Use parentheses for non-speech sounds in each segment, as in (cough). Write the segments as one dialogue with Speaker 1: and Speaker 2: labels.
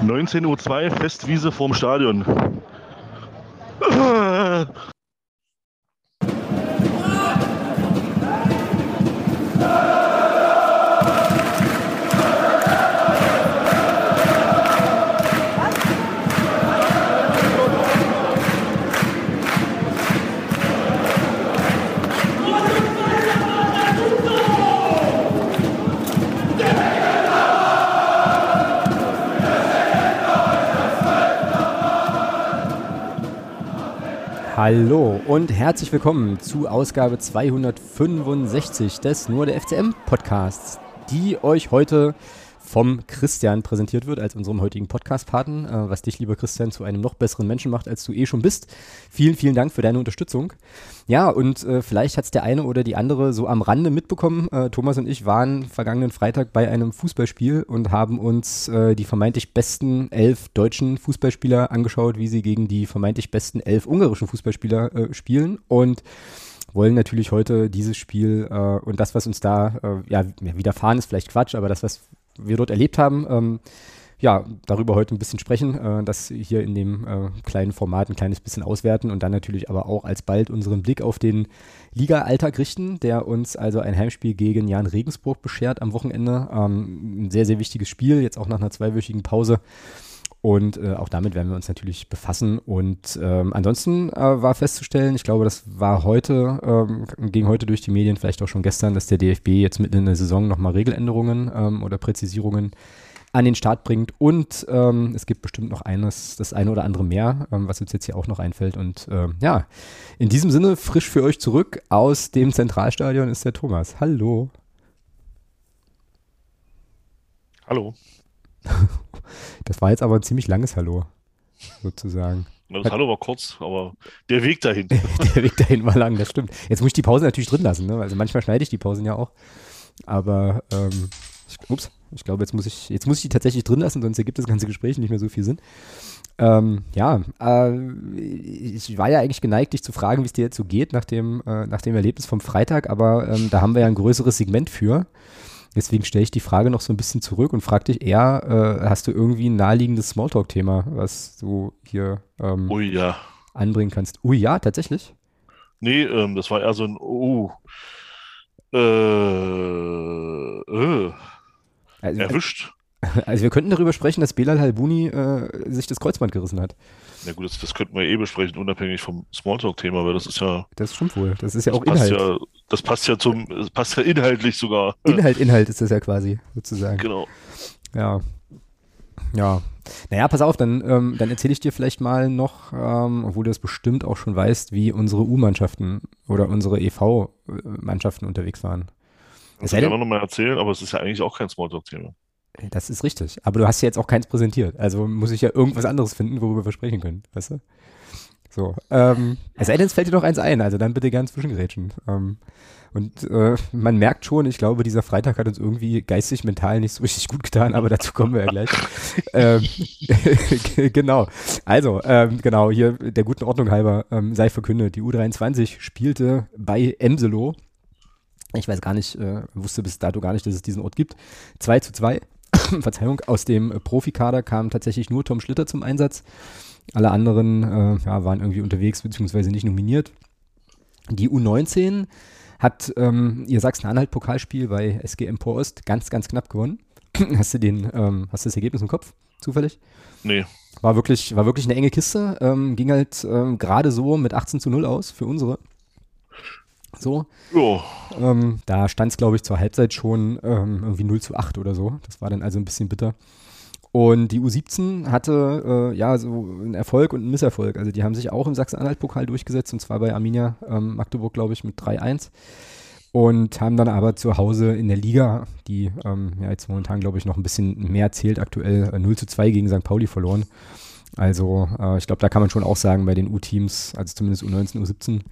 Speaker 1: 19.02 Uhr, Festwiese vorm Stadion.
Speaker 2: Hallo und herzlich willkommen zu Ausgabe 265 des Nur der FCM Podcasts, die euch heute vom Christian präsentiert wird als unserem heutigen Podcast-Paten, äh, was dich, lieber Christian, zu einem noch besseren Menschen macht, als du eh schon bist. Vielen, vielen Dank für deine Unterstützung. Ja, und äh, vielleicht hat es der eine oder die andere so am Rande mitbekommen. Äh, Thomas und ich waren vergangenen Freitag bei einem Fußballspiel und haben uns äh, die vermeintlich besten elf deutschen Fußballspieler angeschaut, wie sie gegen die vermeintlich besten elf ungarischen Fußballspieler äh, spielen. Und wollen natürlich heute dieses Spiel äh, und das, was uns da äh, ja, widerfahren ist, vielleicht Quatsch, aber das, was wir dort erlebt haben, ähm, ja, darüber heute ein bisschen sprechen, äh, das hier in dem äh, kleinen Format ein kleines bisschen auswerten und dann natürlich aber auch alsbald unseren Blick auf den Liga-Alltag richten, der uns also ein Heimspiel gegen Jan Regensburg beschert am Wochenende. Ähm, ein sehr, sehr wichtiges Spiel, jetzt auch nach einer zweiwöchigen Pause. Und äh, auch damit werden wir uns natürlich befassen. Und ähm, ansonsten äh, war festzustellen, ich glaube, das war heute, ähm, ging heute durch die Medien, vielleicht auch schon gestern, dass der DFB jetzt mitten in der Saison nochmal Regeländerungen ähm, oder Präzisierungen an den Start bringt. Und ähm, es gibt bestimmt noch eines, das eine oder andere mehr, ähm, was uns jetzt hier auch noch einfällt. Und ähm, ja, in diesem Sinne, frisch für euch zurück aus dem Zentralstadion ist der Thomas. Hallo.
Speaker 1: Hallo. (laughs)
Speaker 2: Das war jetzt aber ein ziemlich langes Hallo, sozusagen.
Speaker 1: Das Hallo war kurz, aber der Weg dahin. (laughs)
Speaker 2: der Weg dahin war lang, das stimmt. Jetzt muss ich die Pause natürlich drin lassen, ne? Also manchmal schneide ich die Pausen ja auch. Aber ähm, ich, ups, ich glaube, jetzt muss ich, jetzt muss ich die tatsächlich drin lassen, sonst ergibt das ganze Gespräch nicht mehr so viel Sinn. Ähm, ja, äh, ich war ja eigentlich geneigt, dich zu fragen, wie es dir jetzt so geht nach dem, äh, nach dem Erlebnis vom Freitag, aber ähm, da haben wir ja ein größeres Segment für. Deswegen stelle ich die Frage noch so ein bisschen zurück und frage dich eher, äh, hast du irgendwie ein naheliegendes Smalltalk-Thema, was du hier ähm,
Speaker 1: Ui, ja.
Speaker 2: anbringen kannst? Ui, ja, tatsächlich?
Speaker 1: Nee, ähm, das war eher so ein Oh. Äh, äh,
Speaker 2: Also,
Speaker 1: erwischt. (laughs)
Speaker 2: also wir könnten darüber sprechen, dass Belal Halbuni äh, sich das Kreuzband gerissen hat.
Speaker 1: Na gut, das, das könnten wir eh besprechen, unabhängig vom Smalltalk-Thema, weil das ist ja,
Speaker 2: Das stimmt wohl. Das ist ja
Speaker 1: das
Speaker 2: auch
Speaker 1: passt
Speaker 2: Inhalt.
Speaker 1: ja, das passt ja zum, das passt ja inhaltlich sogar.
Speaker 2: Inhalt, Inhalt ist das ja quasi, sozusagen.
Speaker 1: Genau.
Speaker 2: Ja. Ja. Naja, pass auf, dann, ähm, dann erzähle ich dir vielleicht mal noch, ähm, obwohl du das bestimmt auch schon weißt, wie unsere U-Mannschaften oder unsere EV-Mannschaften unterwegs waren.
Speaker 1: Das kann ich auch nochmal erzählen, aber es ist ja eigentlich auch kein Smalltalk-Thema.
Speaker 2: Das ist richtig. Aber du hast ja jetzt auch keins präsentiert. Also muss ich ja irgendwas anderes finden, worüber wir sprechen können. Weißt du? So. Ähm, es sei denn, es fällt dir noch eins ein. Also dann bitte gern zwischengrätschen. Ähm, und äh, man merkt schon, ich glaube, dieser Freitag hat uns irgendwie geistig, mental nicht so richtig gut getan, aber dazu kommen wir ja gleich. (laughs) ähm, (laughs) genau. Also, ähm, genau, hier der guten Ordnung halber ähm, sei verkündet, die U23 spielte bei Emselo. Ich weiß gar nicht, äh, wusste bis dato gar nicht, dass es diesen Ort gibt. 2 zu 2. (coughs) Verzeihung, aus dem Profikader kam tatsächlich nur Tom Schlitter zum Einsatz. Alle anderen äh, ja, waren irgendwie unterwegs, beziehungsweise nicht nominiert. Die U19 hat ähm, ihr Sachsen-Anhalt-Pokalspiel bei SG Empor Ost ganz, ganz knapp gewonnen. (coughs) hast du den, ähm, hast du das Ergebnis im Kopf, zufällig?
Speaker 1: Nee,
Speaker 2: War wirklich, war wirklich eine enge Kiste. Ähm, ging halt ähm, gerade so mit 18 zu 0 aus für unsere. So.
Speaker 1: ja,
Speaker 2: Ähm, da stand es, glaube ich, zur Halbzeit schon ähm, irgendwie 0 zu 8 oder so. Das war dann also ein bisschen bitter. Und die U17 hatte äh, ja so einen Erfolg und einen Misserfolg. Also die haben sich auch im Sachsen-Anhalt-Pokal durchgesetzt und zwar bei Arminia ähm, Magdeburg, glaube ich, mit 3-1. Und haben dann aber zu Hause in der Liga, die ähm, ja jetzt momentan, glaube ich, noch ein bisschen mehr zählt, aktuell äh, 0 zu 2 gegen St. Pauli verloren. Also äh, ich glaube, da kann man schon auch sagen, bei den U-Teams, also zumindest U19, U17, Ach,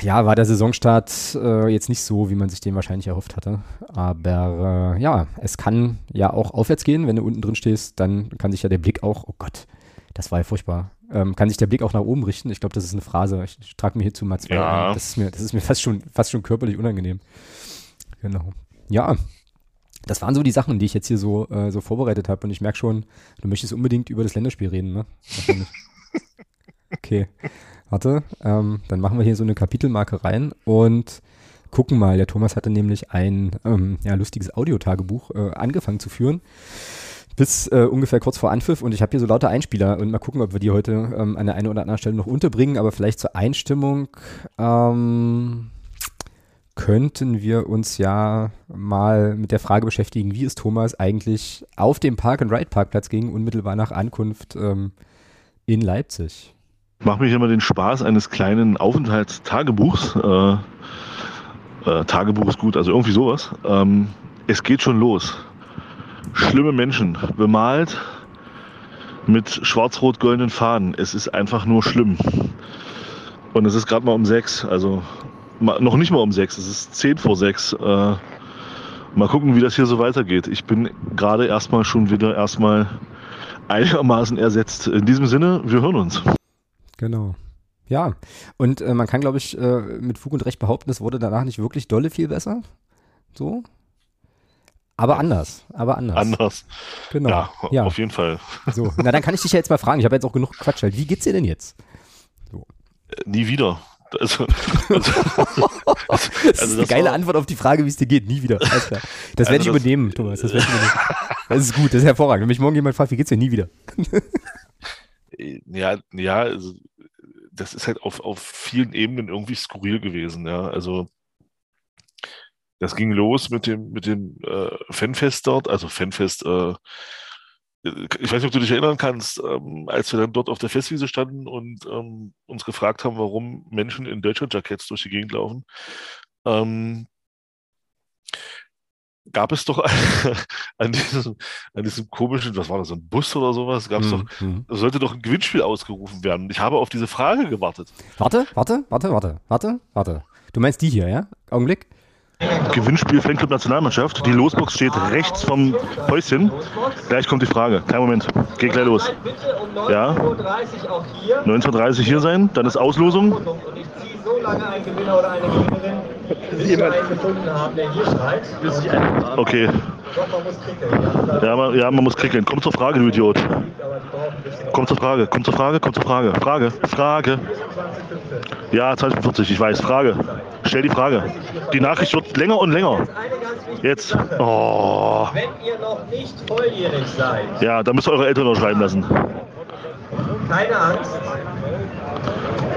Speaker 2: Ja, war der Saisonstart äh, jetzt nicht so, wie man sich den wahrscheinlich erhofft hatte. Aber äh, ja, es kann ja auch aufwärts gehen. Wenn du unten drin stehst, dann kann sich ja der Blick auch, oh Gott, das war ja furchtbar, ähm, kann sich der Blick auch nach oben richten. Ich glaube, das ist eine Phrase. Ich, ich trage mir hierzu mal zwei.
Speaker 1: Ja.
Speaker 2: Das ist mir, das ist mir fast schon, fast schon körperlich unangenehm. Genau. Ja. Das waren so die Sachen, die ich jetzt hier so, äh, so vorbereitet habe. Und ich merke schon, du möchtest unbedingt über das Länderspiel reden, ne? (laughs) okay. Warte, ähm, dann machen wir hier so eine Kapitelmarke rein und gucken mal. Der Thomas hatte nämlich ein ähm, ja, lustiges Audiotagebuch äh, angefangen zu führen. Bis äh, ungefähr kurz vor Anpfiff und ich habe hier so lauter Einspieler und mal gucken, ob wir die heute ähm, an der einen oder anderen Stelle noch unterbringen, aber vielleicht zur Einstimmung ähm, könnten wir uns ja mal mit der Frage beschäftigen, wie es Thomas eigentlich auf dem Park-and-Ride-Parkplatz ging, unmittelbar nach Ankunft ähm, in Leipzig.
Speaker 1: Mache mich immer den Spaß eines kleinen Aufenthaltstagebuchs. Äh, äh, Tagebuch ist gut, also irgendwie sowas. Ähm, es geht schon los. Schlimme Menschen, bemalt mit schwarz-rot-goldenen Fahnen. Es ist einfach nur schlimm. Und es ist gerade mal um sechs, also noch nicht mal um sechs, es ist zehn vor sechs. Äh, mal gucken, wie das hier so weitergeht. Ich bin gerade erstmal schon wieder erstmal einigermaßen ersetzt. In diesem Sinne, wir hören uns.
Speaker 2: Genau. Ja, und äh, man kann, glaube ich, äh, mit Fug und Recht behaupten, es wurde danach nicht wirklich dolle viel besser. So. Aber anders, aber anders.
Speaker 1: Anders.
Speaker 2: Genau.
Speaker 1: Ja,
Speaker 2: ja,
Speaker 1: auf jeden Fall.
Speaker 2: So, na dann kann ich dich ja jetzt mal fragen. Ich habe jetzt auch genug Quatsch. Halt. Wie geht's dir denn jetzt?
Speaker 1: So. Äh, nie wieder.
Speaker 2: Also, (laughs) also, das ist also eine geile war, Antwort auf die Frage, wie es dir geht. Nie wieder. Das also werde ich übernehmen, Thomas. Das, ich übernehmen. (laughs) das ist gut, das ist hervorragend. Wenn mich morgen jemand fragt, wie geht's dir, nie wieder.
Speaker 1: Ja, ja, also, das ist halt auf, auf vielen Ebenen irgendwie skurril gewesen. Ja, also das ging los mit dem, mit dem äh, Fanfest dort, also Fanfest, äh, ich weiß nicht, ob du dich erinnern kannst, ähm, als wir dann dort auf der Festwiese standen und ähm, uns gefragt haben, warum Menschen in Deutschland-Jackets durch die Gegend laufen. Ähm, gab es doch (laughs) an diesem, an diesem komischen, was war das, ein Bus oder sowas, gab es mhm. doch, sollte doch ein Gewinnspiel ausgerufen werden. Ich habe auf diese Frage gewartet.
Speaker 2: Warte, warte, warte, warte, warte, warte. Du meinst die hier, ja? Augenblick.
Speaker 1: Gewinnspiel Fanclub Nationalmannschaft. Die Losbox steht rechts vom Häuschen. Gleich kommt die Frage. Kein Moment. Geht gleich los. Ja. 19.30 hier sein. Dann ist Auslosung. Und ich ziehe so lange einen Gewinner oder eine Gewinnerin, bis ich einen gefunden habe, der hier schreit. Okay. Ja, man, ja, man muss kriegen. Komm zur Frage, du Idiot. Komm zur Frage, komm zur Frage, komm zur Frage. Frage, Frage. Ja, 2040, ich weiß. Frage. Stell die Frage. Die Nachricht wird länger und länger. Jetzt. Oh. Wenn ihr noch nicht volljährig seid. Ja, dann müsst ihr eure Eltern noch schreiben lassen.
Speaker 3: Keine Angst.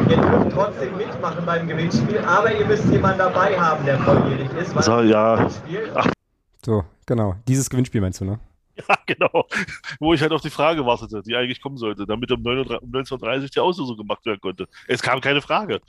Speaker 3: Ihr dürft trotzdem mitmachen beim Gewinnspiel, aber ihr müsst jemanden dabei haben, der volljährig ist.
Speaker 1: So, ja.
Speaker 2: So, genau. Dieses Gewinnspiel meinst du, ne?
Speaker 1: Ja, genau. (laughs) Wo ich halt auf die Frage wartete, die eigentlich kommen sollte, damit um 19.30 Uhr die Auslösung gemacht werden konnte. Es kam keine Frage.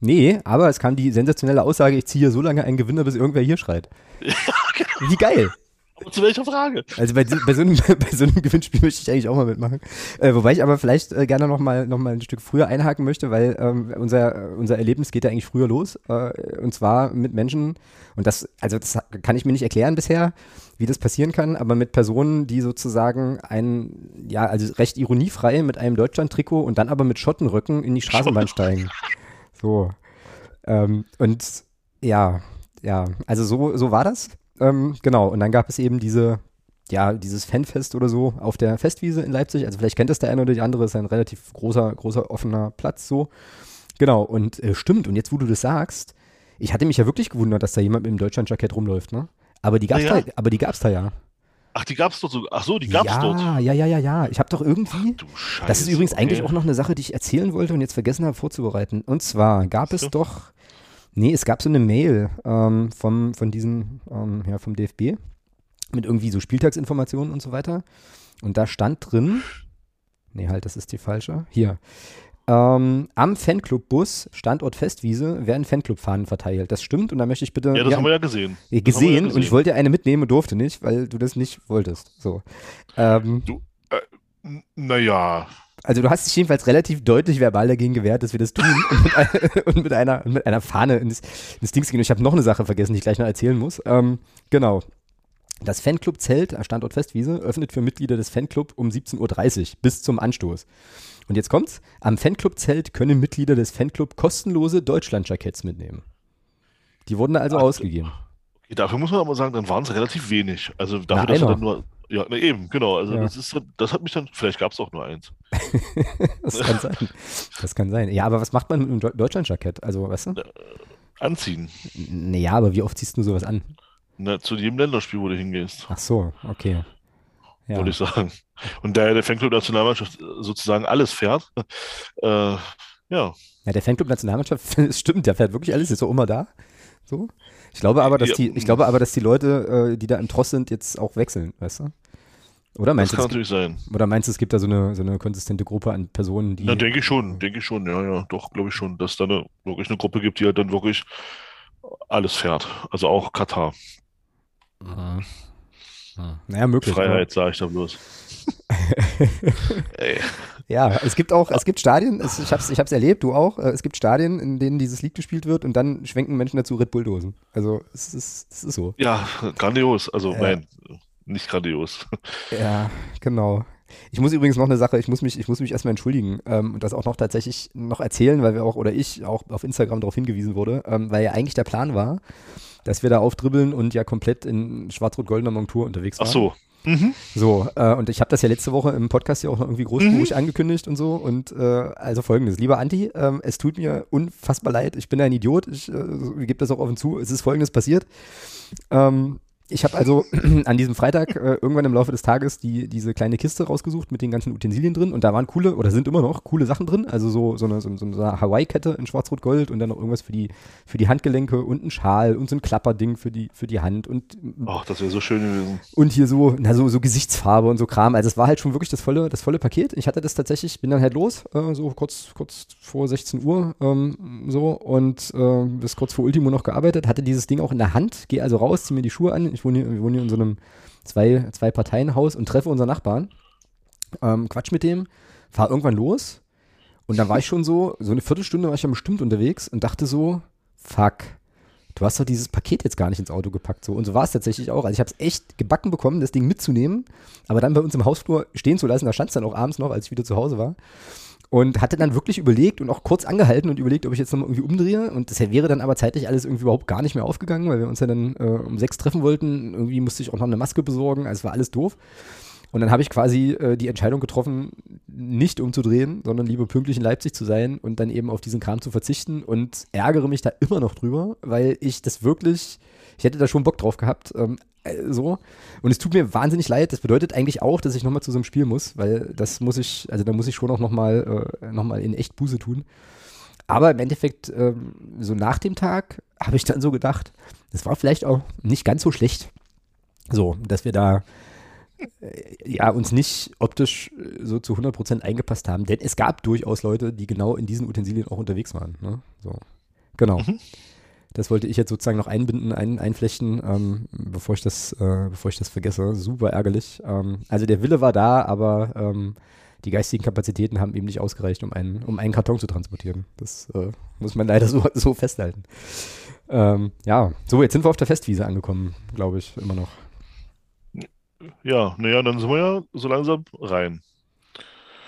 Speaker 2: Nee, aber es kam die sensationelle Aussage, ich ziehe so lange einen Gewinner, bis irgendwer hier schreit. (laughs) Ja, genau. Wie geil.
Speaker 1: Aber zu welcher Frage?
Speaker 2: Also bei, bei, so, einem, (laughs) bei so einem Gewinnspiel möchte ich eigentlich auch mal mitmachen. Äh, wobei ich aber vielleicht äh, gerne noch mal, noch mal ein Stück früher einhaken möchte, weil ähm, unser, unser Erlebnis geht ja eigentlich früher los. Äh, und zwar mit Menschen, und das, also das kann ich mir nicht erklären bisher, wie das passieren kann, aber mit Personen, die sozusagen ein, ja, also recht ironiefrei mit einem Deutschland-Trikot und dann aber mit Schottenrücken in die Straßenbahn steigen. So. Ähm, und ja, ja, also so, so war das. Ähm, genau, und dann gab es eben diese, ja, dieses Fanfest oder so auf der Festwiese in Leipzig. Also vielleicht kennt das der eine oder die andere, ist ein relativ großer, großer offener Platz so. Genau, und äh, stimmt, und jetzt, wo du das sagst, ich hatte mich ja wirklich gewundert, dass da jemand mit dem Deutschland-Jackett rumläuft, ne? Aber die gab's ja, ja. da, aber die gab's da ja.
Speaker 1: Ach, die gab's dort so. Ach so, die gab's
Speaker 2: ja,
Speaker 1: dort.
Speaker 2: Ja, ja, ja, ja. Ich habe doch irgendwie. Ach, das ist übrigens okay. eigentlich auch noch eine Sache, die ich erzählen wollte und jetzt vergessen habe vorzubereiten. Und zwar gab es doch Nee, es gab so eine Mail ähm, vom, von diesem, ähm, ja, vom DFB mit irgendwie so Spieltagsinformationen und so weiter. Und da stand drin, nee, halt, das ist die falsche. Hier. Ähm, am Fanclub-Bus, Standort Festwiese, werden Fanclub-Fahnen verteilt. Das stimmt und da möchte ich bitte.
Speaker 1: Ja, das ja, haben wir ja gesehen.
Speaker 2: Gesehen, ja gesehen, und ich wollte eine mitnehmen und durfte nicht, weil du das nicht wolltest. So. Ähm,
Speaker 1: du, äh, naja.
Speaker 2: Also du hast dich jedenfalls relativ deutlich verbal dagegen gewehrt, dass wir das tun und mit, einer, (laughs) und mit einer, mit einer Fahne ins, ins Dings gehen. Ich habe noch eine Sache vergessen, die ich gleich noch erzählen muss. Ähm, genau. Das Fanclub-Zelt, Standort Festwiese, öffnet für Mitglieder des Fanclub um 17.30 Uhr bis zum Anstoß. Und jetzt kommt's. Am Fanclub-Zelt können Mitglieder des Fanclub kostenlose Deutschland-Jackets mitnehmen. Die wurden da also Ach, ausgegeben.
Speaker 1: Dafür muss man aber sagen, dann waren es relativ wenig. Also dafür,
Speaker 2: Na,
Speaker 1: dass wir dann nur. Ja, na eben, genau. Also
Speaker 2: Ja.
Speaker 1: das ist das hat mich dann, vielleicht gab es auch nur eins. (laughs)
Speaker 2: das kann sein. Das kann sein. Ja, aber was macht man mit einem Deu- Deutschland-Jackett? Also, weißt du?
Speaker 1: Anziehen.
Speaker 2: Naja, aber wie oft ziehst du sowas an?
Speaker 1: Na, zu jedem Länderspiel, wo du hingehst,
Speaker 2: Ach so, okay. Ja.
Speaker 1: würde ich sagen. Und da der Fanclub Nationalmannschaft sozusagen alles fährt, äh, ja,
Speaker 2: Ja, der Fanclub Nationalmannschaft, (laughs) stimmt, der fährt wirklich alles, ist auch immer da. So. Ich glaube aber, dass die, ich glaube aber, dass die Leute, äh, die da im Tross sind, jetzt auch wechseln, weißt du? Oder
Speaker 1: das
Speaker 2: meinst du,
Speaker 1: kann
Speaker 2: es,
Speaker 1: natürlich sein.
Speaker 2: oder meinst du, es gibt da so eine, so eine konsistente Gruppe an Personen, die.
Speaker 1: Na, denke ich schon, denke ich schon, ja, ja, doch, glaube ich schon, dass es da eine, wirklich eine Gruppe gibt, die halt dann wirklich alles fährt. Also auch Katar.
Speaker 2: Mhm. Mhm. Naja, möglich.
Speaker 1: Freiheit, sage ich da bloß. (laughs) Ey,
Speaker 2: ja, es gibt auch, es gibt Stadien, es, ich habe es ich hab's erlebt, du auch, äh, es gibt Stadien, in denen dieses Lied gespielt wird und dann schwenken Menschen dazu Red Bull-Dosen. Also, es ist, es ist so.
Speaker 1: ja, grandios. Also,
Speaker 2: Ja.
Speaker 1: nein, nicht grandios.
Speaker 2: Ja, genau. Ich muss übrigens noch eine Sache, ich muss mich, ich muss mich erstmal entschuldigen ähm, und das auch noch tatsächlich noch erzählen, weil wir auch, oder ich auch auf Instagram darauf hingewiesen wurde, ähm, weil ja eigentlich der Plan war, dass wir da aufdribbeln und ja komplett in schwarz-rot-goldener Montur unterwegs waren.
Speaker 1: Ach so. Mhm.
Speaker 2: So, äh, und ich habe das ja letzte Woche im Podcast ja auch noch irgendwie großspurig angekündigt und so. Und äh, also folgendes, lieber Anti, ähm, es tut mir unfassbar leid, ich bin ein Idiot, ich äh, gebe das auch offen zu, es ist folgendes passiert. Ähm, ich habe also (clears throat) an diesem Freitag äh, irgendwann im Laufe des Tages die, diese kleine Kiste rausgesucht mit den ganzen Utensilien drin und da waren coole, oder sind immer noch coole Sachen drin, also so, so eine, so, eine Hawaii-Kette in Schwarz-Rot-Gold und dann noch irgendwas für die, für die Handgelenke und ein Schal und so ein Klapperding für die, für die Hand und
Speaker 1: Ach, das wäre so schön gewesen.
Speaker 2: und hier so, na, so, so Gesichtsfarbe und so Kram. Also es war halt schon wirklich das volle, das volle Paket. Ich hatte das tatsächlich, bin dann halt los, äh, so kurz, kurz vor 16 Uhr, ähm, so, und äh, bis kurz vor Ultimo noch gearbeitet, hatte dieses Ding auch in der Hand, gehe also raus, ziehe mir die Schuhe an. Ich wohne hier, wir wohnen hier in so einem zwei, zwei Parteien-Haus und treffe unseren Nachbarn. Ähm, Quatsch mit dem, fahr irgendwann los. Und dann war ich schon so, so eine Viertelstunde war ich ja bestimmt unterwegs und dachte so, fuck, du hast doch dieses Paket jetzt gar nicht ins Auto gepackt. So. Und so war es tatsächlich auch. Also ich habe es echt gebacken bekommen, das Ding mitzunehmen, aber dann bei uns im Hausflur stehen zu lassen. Da stand es dann auch abends noch, als ich wieder zu Hause war. Und hatte dann wirklich überlegt und auch kurz angehalten und überlegt, ob ich jetzt nochmal irgendwie umdrehe. Und das wäre dann aber zeitlich alles irgendwie überhaupt gar nicht mehr aufgegangen, weil wir uns ja dann äh, um sechs treffen wollten. Irgendwie musste ich auch noch eine Maske besorgen. Also war alles doof. Und dann habe ich quasi äh, die Entscheidung getroffen, nicht umzudrehen, sondern lieber pünktlich in Leipzig zu sein und dann eben auf diesen Kram zu verzichten und ärgere mich da immer noch drüber, weil ich das wirklich, ich hätte da schon Bock drauf gehabt, ähm, äh, so. Und es tut mir wahnsinnig leid. Das bedeutet eigentlich auch, dass ich nochmal zu so einem Spiel muss, weil das muss ich, also da muss ich schon auch nochmal äh, noch in echt Buße tun. Aber im Endeffekt, ähm, so nach dem Tag, habe ich dann so gedacht, das war vielleicht auch nicht ganz so schlecht. So, dass wir da äh, ja, uns nicht optisch äh, so zu 100% eingepasst haben, denn es gab durchaus Leute, die genau in diesen Utensilien auch unterwegs waren. Ne? So. Genau. Das wollte ich jetzt sozusagen noch einbinden, ein, einflechten, ähm, bevor, ich das, äh, bevor ich das vergesse. Super ärgerlich. Ähm, also der Wille war da, aber ähm, die geistigen Kapazitäten haben eben nicht ausgereicht, um einen, um einen Karton zu transportieren. Das äh, muss man leider (laughs) so, so festhalten. Ähm, ja, so, jetzt sind wir auf der Festwiese angekommen, glaube ich, immer noch.
Speaker 1: Ja, naja, dann sind wir ja so langsam rein.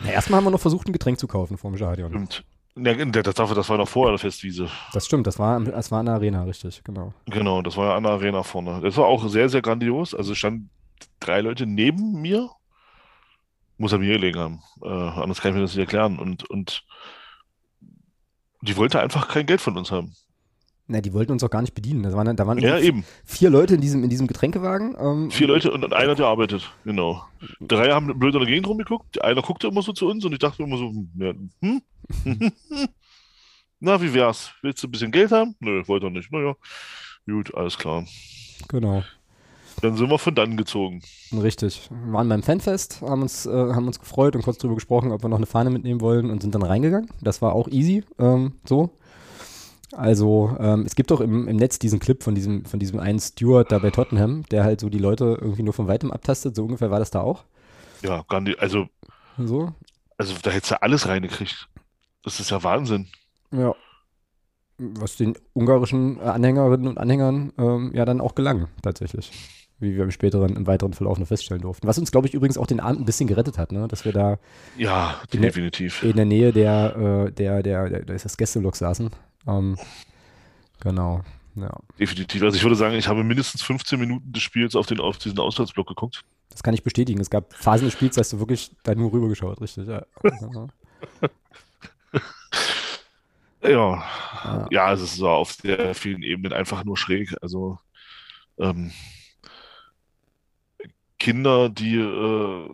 Speaker 2: Na, erstmal haben wir noch versucht, ein Getränk zu kaufen vor dem Stadion.
Speaker 1: Stimmt. Ja, das, das war noch vor der Festwiese.
Speaker 2: Das stimmt, das war, das war in der Arena, richtig, genau.
Speaker 1: Genau, das war ja an der Arena vorne. Das war auch sehr, sehr grandios. Also standen drei Leute neben mir. Muss an mir gelegen haben. Äh, anders kann ich mir das nicht erklären. Und, und die wollte einfach kein Geld von uns haben.
Speaker 2: Na, die wollten uns auch gar nicht bedienen. Das waren, da waren
Speaker 1: Ja, eben.
Speaker 2: vier Leute in diesem, in diesem Getränkewagen. Ähm,
Speaker 1: Vier Leute und, und einer, der arbeitet. Genau. Drei haben blöd in der Gegend rumgeguckt. Einer guckte immer so zu uns und ich dachte immer so, hm, ja, hm? (laughs) Na, wie wär's? Willst du ein bisschen Geld haben? Nö, wollte er nicht. Naja, gut, alles klar.
Speaker 2: Genau,
Speaker 1: Dann sind wir von dann gezogen.
Speaker 2: richtig. Wir waren beim Fanfest, haben uns, äh, haben uns gefreut und kurz drüber gesprochen, ob wir noch eine Fahne mitnehmen wollen und sind dann reingegangen. Das war auch easy, ähm, so. Also, ähm, es gibt doch im, im Netz diesen Clip von diesem, von diesem einen Steward da bei Tottenham, der halt so die Leute irgendwie nur von weitem abtastet. So ungefähr war das da auch.
Speaker 1: Ja, grandi also,
Speaker 2: So.
Speaker 1: also da hättest du alles reingekriegt. Das ist ja Wahnsinn.
Speaker 2: Ja. Was den ungarischen äh, Anhängerinnen und Anhängern ähm, ja dann auch gelang, tatsächlich. Wie wir im späteren, im weiteren Verlauf noch feststellen durften. Was uns, glaube ich, übrigens auch den Abend ein bisschen gerettet hat, ne? Dass wir da
Speaker 1: Ja,
Speaker 2: In der-
Speaker 1: definitiv.
Speaker 2: in der Nähe der, äh, der, der, der, da ist das Gästelok saßen. Ähm, genau. Ja.
Speaker 1: Definitiv. Also ich würde sagen, ich habe mindestens 15 Minuten des Spiels auf, den, auf diesen Auswärtsblock geguckt.
Speaker 2: Das kann ich bestätigen. Es gab Phasen des Spiels, da hast du wirklich da nur rübergeschaut, richtig. Ja. (laughs)
Speaker 1: Ja, ja, ja es ist auf sehr vielen Ebenen einfach nur schräg. Also ähm, Kinder, die äh,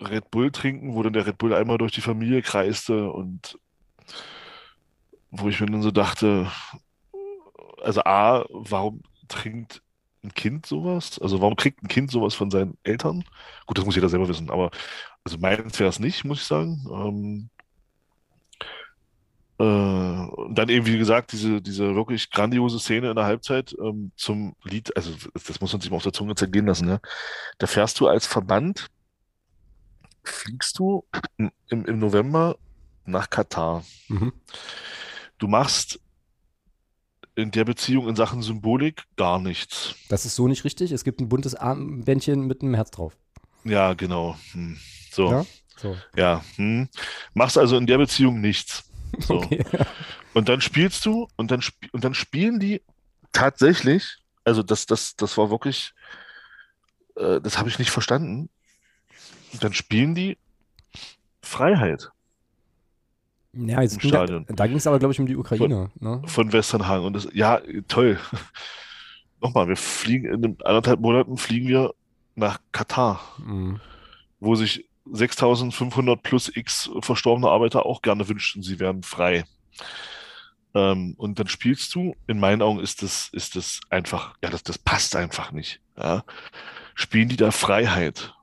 Speaker 1: Red Bull trinken, wo dann der Red Bull einmal durch die Familie kreiste und wo ich mir dann so dachte, also A, warum trinkt ein Kind sowas? Also warum kriegt ein Kind sowas von seinen Eltern? Gut, das muss jeder selber wissen, aber also meins wäre es nicht, muss ich sagen. Ähm, äh, und dann eben, wie gesagt, diese, diese wirklich grandiose Szene in der Halbzeit ähm, zum Lied, also das muss man sich mal auf der Zunge zergehen lassen, ne? Da fährst du als Verband, fliegst du im, im November nach Katar.
Speaker 2: Mhm.
Speaker 1: Du machst in der Beziehung in Sachen Symbolik gar nichts.
Speaker 2: Das ist so nicht richtig. Es gibt ein buntes Armbändchen mit einem Herz drauf.
Speaker 1: Ja, genau. Hm. So.
Speaker 2: Ja, so.
Speaker 1: Ja. Hm. Machst also in der Beziehung nichts. So.
Speaker 2: Okay. (laughs)
Speaker 1: Und dann spielst du und dann, sp und dann spielen die tatsächlich, also das, das, das war wirklich, äh, das habe ich nicht verstanden. Dann spielen die Freiheit
Speaker 2: Ja, jetzt ging da,
Speaker 1: Stadion.
Speaker 2: da ging es aber, glaube ich, um die Ukraine. Ne?
Speaker 1: von Westernhagen. Und das, ja, toll. (laughs) Nochmal, wir fliegen in anderthalb Monaten fliegen wir nach Katar,
Speaker 2: Mhm.
Speaker 1: wo sich 6500 plus X verstorbene Arbeiter auch gerne wünschten, sie wären frei. Ähm, und dann spielst du, in meinen Augen ist das, ist das einfach, ja, das, das passt einfach nicht. Ja. Spielen die da Freiheit?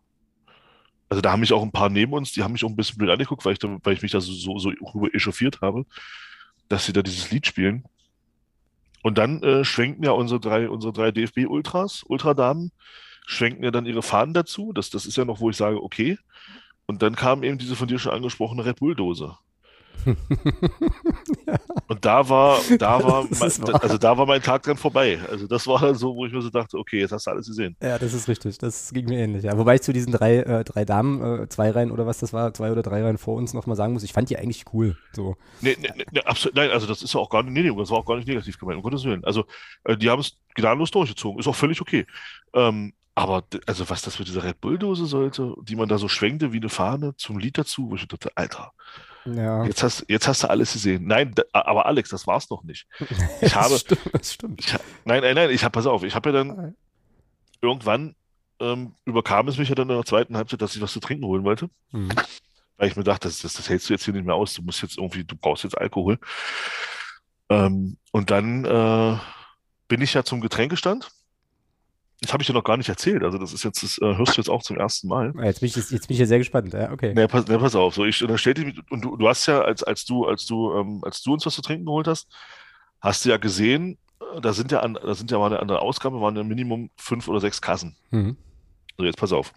Speaker 1: Also da haben mich auch ein paar neben uns, die haben mich auch ein bisschen blöd angeguckt, weil ich, da, weil ich mich da so, so, rüber echauffiert habe, dass sie da dieses Lied spielen. Und dann äh, schwenken ja unsere drei, unsere drei DFB-Ultras, Ultradamen, schwenken ja dann ihre Fahnen dazu. Das, das ist ja noch, wo ich sage, okay. Und dann kam eben diese von dir schon angesprochene Red Bull-Dose. (laughs) Und da war, da war, mein, also da war mein Tag dann vorbei. Also das war so, wo ich mir so dachte, okay, jetzt hast du alles gesehen.
Speaker 2: Ja, das ist richtig. Das ging mir ähnlich. Ja. Wobei ich zu diesen drei, äh, drei Damen, äh, zwei Reihen oder was das war, zwei oder drei Reihen vor uns nochmal sagen muss, ich fand die eigentlich cool. So.
Speaker 1: Nee, nee, nee, absolut, nein, also das ist ja auch gar nicht, nee, das war auch gar nicht negativ gemeint, um Gottes Willen. Also, äh, die haben es gnadenlos durchgezogen, ist auch völlig okay. Ähm, aber, also, was das mit dieser Red Bull-Dose sollte, die man da so schwenkte wie eine Fahne zum Lied dazu, wo ich dachte, Alter,
Speaker 2: Ja.
Speaker 1: jetzt hast, jetzt hast du alles gesehen. Nein, da, aber Alex, das war's noch nicht. (laughs) Ich habe,
Speaker 2: das stimmt. Das stimmt.
Speaker 1: ich, nein, nein, nein, ich habe, pass auf, ich habe ja dann irgendwann, ähm, überkam es mich ja dann in der zweiten Halbzeit, dass ich was zu trinken holen wollte.
Speaker 2: Mhm.
Speaker 1: Weil ich mir dachte, das, das, das hältst du jetzt hier nicht mehr aus. Du musst jetzt irgendwie, du brauchst jetzt Alkohol. Ähm, und dann äh, bin ich ja zum Getränkestand. Das habe ich dir noch gar nicht erzählt. Also das ist jetzt, das äh, hörst du jetzt auch zum ersten Mal.
Speaker 2: Jetzt bin ich, jetzt bin ich ja sehr gespannt. Ja, okay.
Speaker 1: Ne, pass, ne, pass auf. So, ich, und dann stellte ich mich, und du, du hast ja, als, als du, als du, ähm, als du uns was zu trinken geholt hast, hast du ja gesehen, äh, da sind ja an, da sind ja mal an der Ausgabe waren ja Minimum fünf oder sechs Kassen.
Speaker 2: Mhm.
Speaker 1: So, jetzt pass auf.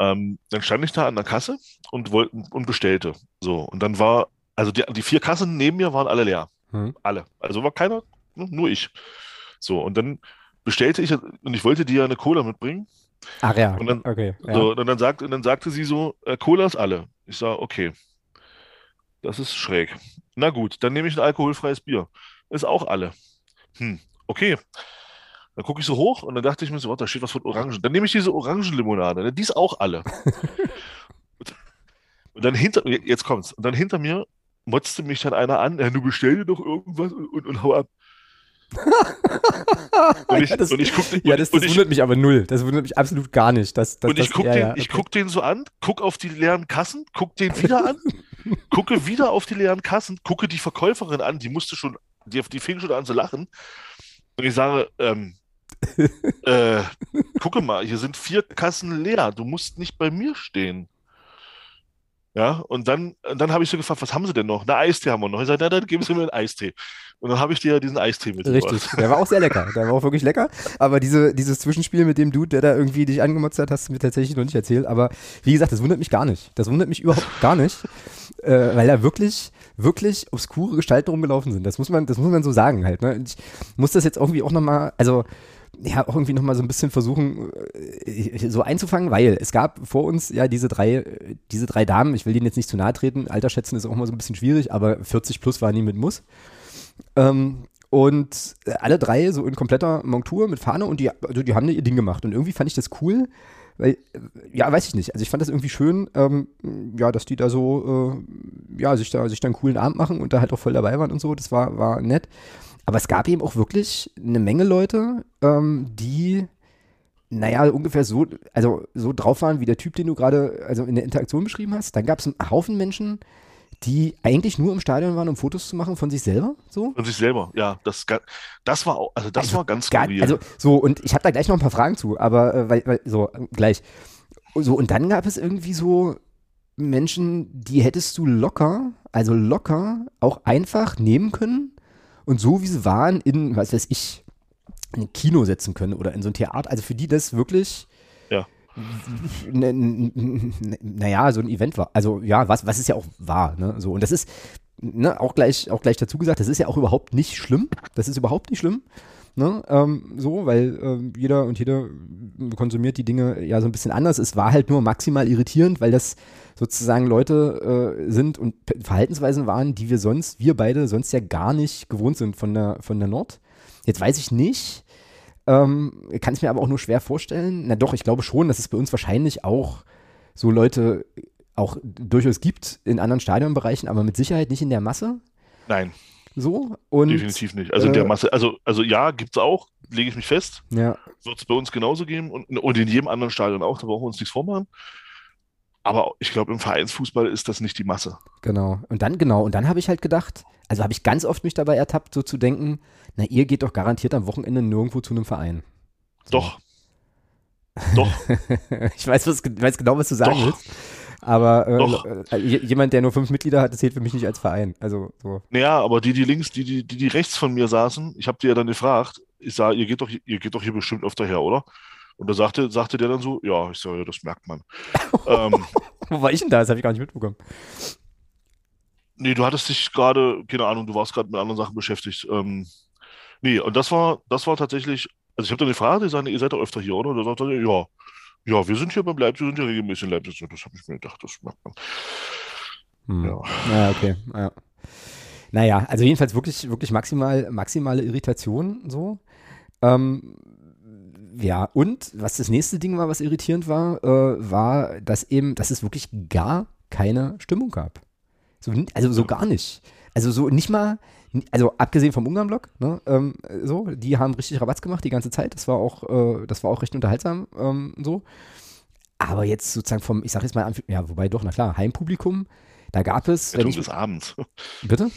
Speaker 1: Ähm, dann stand ich da an der Kasse und wollte und bestellte. So, und dann war, also die, die vier Kassen neben mir waren alle leer.
Speaker 2: Mhm.
Speaker 1: Alle. Also war keiner, ne, nur ich. So, und dann bestellte ich, und ich wollte dir eine Cola mitbringen.
Speaker 2: Ach ja,
Speaker 1: Und dann-
Speaker 2: okay. Ja.
Speaker 1: So, und dann sagte, und dann sagte sie so, äh, Cola ist alle. Ich sage, okay. Das ist schräg. Na gut, dann nehme ich ein alkoholfreies Bier. Ist auch alle. Hm, okay. Dann gucke ich so hoch und dann dachte ich mir so, warte, da steht was von Orangen. Dann nehme ich diese Orangenlimonade. ne, Die ist auch alle. (laughs) Und dann hinter, jetzt kommt's. Und dann hinter mir motzte mich dann einer an, ja, du bestell dir doch irgendwas und, und, und hau ab. (laughs) Und ich,
Speaker 2: ja, das,
Speaker 1: und ich guckte,
Speaker 2: ja, das, das
Speaker 1: ich,
Speaker 2: wundert mich aber null. Das wundert mich absolut gar nicht. Dass, dass,
Speaker 1: und ich guck
Speaker 2: ja,
Speaker 1: den,
Speaker 2: ja,
Speaker 1: ich
Speaker 2: okay.
Speaker 1: guck den so an, guck auf die leeren Kassen, guck den wieder an, (laughs) gucke wieder auf die leeren Kassen, gucke die Verkäuferin an, die musste schon, die, die fing schon an zu lachen. Und ich sage, ähm, (laughs) äh, gucke mal, hier sind vier Kassen leer, du musst nicht bei mir stehen. Ja, und dann, dann habe ich so gefragt, was haben Sie denn noch? Na, Eistee haben wir noch. Ich sage, na, dann geben Sie mir einen Eistee. Und dann habe ich dir diesen Eistee mitgebracht.
Speaker 2: Richtig, der war auch sehr lecker. Der war auch wirklich lecker. Aber diese, dieses Zwischenspiel mit dem Dude, der da irgendwie dich angemotzt hat, hast du mir tatsächlich noch nicht erzählt. Aber wie gesagt, das wundert mich gar nicht. Das wundert mich überhaupt gar nicht, äh, weil da wirklich, wirklich obskure Gestalten rumgelaufen sind. Das muss man, das muss man so sagen halt. Ne? Ich muss das jetzt irgendwie auch nochmal, also ja, auch irgendwie nochmal so ein bisschen versuchen, äh, so einzufangen, weil es gab vor uns ja diese drei, diese drei Damen, ich will denen jetzt nicht zu nahe treten, Alter schätzen ist auch mal so ein bisschen schwierig, aber 40 plus war nie mit Muss. Ähm, Und äh, alle drei so in kompletter Montur mit Fahne und die, also die haben ihr Ding gemacht. Und irgendwie fand ich das cool, weil, ja, weiß ich nicht. Also ich fand das irgendwie schön, ähm, ja, dass die da so, äh, ja, sich da, sich da einen coolen Abend machen und da halt auch voll dabei waren und so. Das war, war nett. Aber es gab eben auch wirklich eine Menge Leute, ähm, die, naja, ungefähr so, also so drauf waren wie der Typ, den du gerade also in der Interaktion beschrieben hast. Dann gab es einen Haufen Menschen, die eigentlich nur im Stadion waren, um Fotos zu machen von sich selber, so.
Speaker 1: Von sich selber, ja. Das, das war auch, also das
Speaker 2: Also
Speaker 1: war ganz
Speaker 2: Gar, also so, und ich habe da gleich noch ein paar Fragen zu, aber äh, weil, weil, so, gleich. So, und dann gab es irgendwie so Menschen, die hättest du locker, also locker, auch einfach nehmen können und so wie sie waren, in, was weiß ich, in ein Kino setzen können oder in so ein Theater. Also für die das wirklich.
Speaker 1: Ja.
Speaker 2: Naja, so ein Event war. Also ja, was, was es ja auch war. Ne? So, und das ist ne, auch, gleich, auch gleich dazu gesagt, das ist ja auch überhaupt nicht schlimm. Das ist überhaupt nicht schlimm. Ne? Ähm, so, weil ähm, jeder und jeder konsumiert die Dinge ja so ein bisschen anders. Es war halt nur maximal irritierend, weil das sozusagen Leute äh, sind und Verhaltensweisen waren, die wir sonst, wir beide sonst ja gar nicht gewohnt sind von der, von der Nord. Jetzt weiß ich nicht, ähm, kann es mir aber auch nur schwer vorstellen. Na doch, ich glaube schon, dass es bei uns wahrscheinlich auch so Leute auch durchaus gibt in anderen Stadionbereichen, aber mit Sicherheit nicht in der Masse.
Speaker 1: Nein,
Speaker 2: So und
Speaker 1: definitiv nicht. Also in der
Speaker 2: äh,
Speaker 1: Masse, also, also ja, gibt's auch, lege ich mich fest.
Speaker 2: ja,
Speaker 1: Wird es bei uns genauso geben und, und in jedem anderen Stadion auch, da brauchen wir uns nichts vormachen. Aber ich glaube, im Vereinsfußball ist das nicht die Masse.
Speaker 2: genau. Und dann genau und dann habe ich halt gedacht, also habe ich ganz oft mich dabei ertappt, so zu denken, na ihr geht doch garantiert am Wochenende nirgendwo zu einem Verein. So.
Speaker 1: Doch. Doch, (laughs)
Speaker 2: ich weiß, was, weiß genau, was du sagen
Speaker 1: Doch.
Speaker 2: willst. Aber äh,
Speaker 1: Doch.
Speaker 2: äh, j- jemand, der nur fünf Mitglieder hat, das zählt für mich nicht als Verein. Also so.
Speaker 1: naja, aber die, die links, die, die, die, die rechts von mir saßen, ich habe die ja dann gefragt, ich sage, ihr geht doch, ihr geht doch hier bestimmt öfter her, oder? Und da sagte, sagte der dann so, ja, ich sage, ja, das merkt man. (laughs) ähm,
Speaker 2: Wo war ich denn da? Das habe ich gar nicht mitbekommen.
Speaker 1: Nee, du hattest dich gerade, keine Ahnung, du warst gerade mit anderen Sachen beschäftigt. Ähm, nee, und das war, das war tatsächlich, also ich habe dann gefragt, die sagen, ihr seid doch öfter hier, oder? Und da sagt er, ja, ja, wir sind hier beim Leipzig, wir sind ja regelmäßig in Leipzig. Das habe ich mir gedacht, das merkt man.
Speaker 2: Hm.
Speaker 1: Ja.
Speaker 2: Ja, okay. Ja. Naja, also jedenfalls wirklich, wirklich maximal, maximale Irritation so. Ähm, ja, und was das nächste Ding war, was irritierend war, äh, war, dass eben, dass es wirklich gar keine Stimmung gab. So, also so gar nicht. Also so nicht mal, also abgesehen vom Ungarn-Block, ne, ähm, so, die haben richtig Rabatz gemacht die ganze Zeit. Das war auch, äh, das war auch recht unterhaltsam, ähm, so. Aber jetzt sozusagen vom, ich sag jetzt mal, ja, wobei doch, na klar, Heimpublikum, da gab es,
Speaker 1: Rettung
Speaker 2: ich,
Speaker 1: des Abends.
Speaker 2: bitte?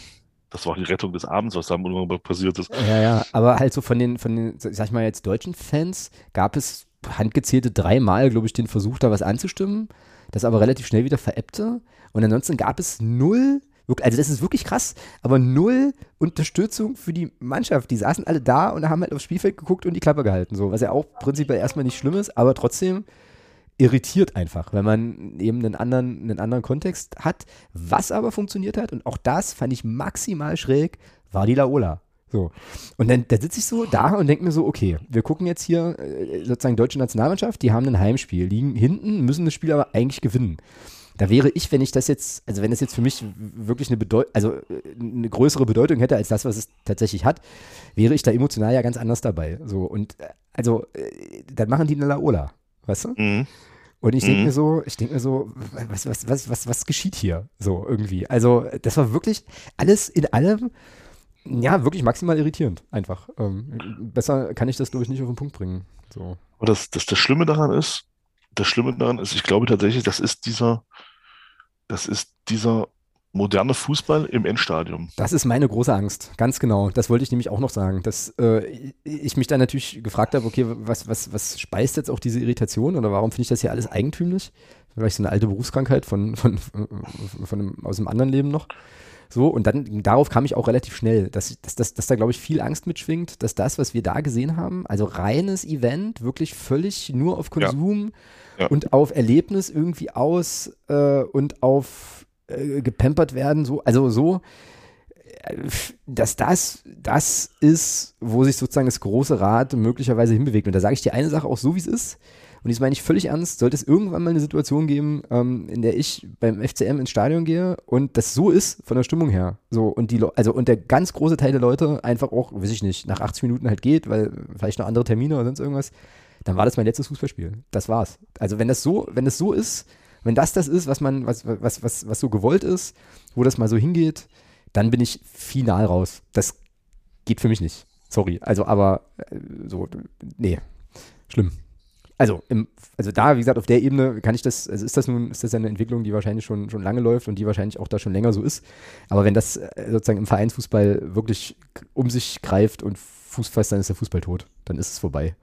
Speaker 1: Das war die Rettung des Abends, was da am Ungarn passiert ist.
Speaker 2: Ja, ja, aber halt so von den, von den, sag ich mal jetzt deutschen Fans, gab es handgezählte dreimal, glaube ich, den Versuch, da was anzustimmen, das aber relativ schnell wieder veräppte. Und ansonsten gab es null, also das ist wirklich krass, aber null Unterstützung für die Mannschaft. Die saßen alle da und haben halt aufs Spielfeld geguckt und die Klappe gehalten, so, was ja auch prinzipiell erstmal nicht schlimm ist, aber trotzdem irritiert einfach, wenn man eben einen anderen, einen anderen Kontext hat. Was aber funktioniert hat, und auch das fand ich maximal schräg, war die Laola. So. Und dann da sitze ich so da und denke mir so, okay, wir gucken jetzt hier äh, sozusagen deutsche Nationalmannschaft, die haben ein Heimspiel, liegen hinten, müssen das Spiel aber eigentlich gewinnen. Da wäre ich, wenn ich das jetzt, also wenn das jetzt für mich wirklich eine Bedeutung, also äh, eine größere Bedeutung hätte als das, was es tatsächlich hat, wäre ich da emotional ja ganz anders dabei. So und äh, also dann machen die eine Laola, weißt du?
Speaker 1: Mhm.
Speaker 2: Und ich denke
Speaker 1: Mhm.
Speaker 2: mir so, ich denke mir so, was, was, was, was, was geschieht hier? So irgendwie. Also, das war wirklich alles in allem, ja, wirklich maximal irritierend. Einfach. Ähm, besser kann ich das, glaube ich, nicht auf den Punkt bringen. So.
Speaker 1: Aber das, das, das Schlimme daran ist, das Schlimme daran ist, ich glaube tatsächlich, das ist dieser, das ist dieser moderne Fußball im Endstadium.
Speaker 2: Das ist meine große Angst, ganz genau. Das wollte ich nämlich auch noch sagen, dass äh, ich mich dann natürlich gefragt habe, okay, was, was, was speist jetzt auch diese Irritation oder warum finde ich das hier alles eigentümlich? Vielleicht so eine alte Berufskrankheit von, von, von, von einem, aus einem anderen Leben noch. So, und dann darauf kam ich auch relativ schnell, dass, dass, dass, dass da, glaube ich, viel Angst mitschwingt, dass das, was wir da gesehen haben, also reines Event, wirklich völlig nur auf Konsum
Speaker 1: Ja.
Speaker 2: und auf Erlebnis irgendwie aus äh, und auf äh, gepampert werden, so, also so, äh, dass das das ist, wo sich sozusagen das große Rad möglicherweise hinbewegt. Und da sage ich dir eine Sache auch so, wie es ist. und dies meine ich völlig ernst, sollte es irgendwann mal eine Situation geben, ähm, in der ich beim FCM ins Stadion gehe und das so ist von der Stimmung her. So, und die also und der ganz große Teil der Leute einfach auch, weiß ich nicht, nach 80 Minuten halt geht, weil vielleicht noch andere Termine oder sonst irgendwas, dann war das mein letztes Fußballspiel. Das war's. Also wenn das so, wenn das so ist, wenn das das ist, was man, was, was, was, was so gewollt ist, wo das mal so hingeht, dann bin ich final raus. Das geht für mich nicht. Sorry. Also, aber äh, so, nee, schlimm. Also, im, also da, wie gesagt, auf der Ebene kann ich das, also ist das nun, ist das eine Entwicklung, die wahrscheinlich schon, schon lange läuft und die wahrscheinlich auch da schon länger so ist. Aber wenn das äh, sozusagen im Vereinsfußball wirklich um sich greift und Fuß fasst, dann ist der Fußball tot. Dann ist es vorbei.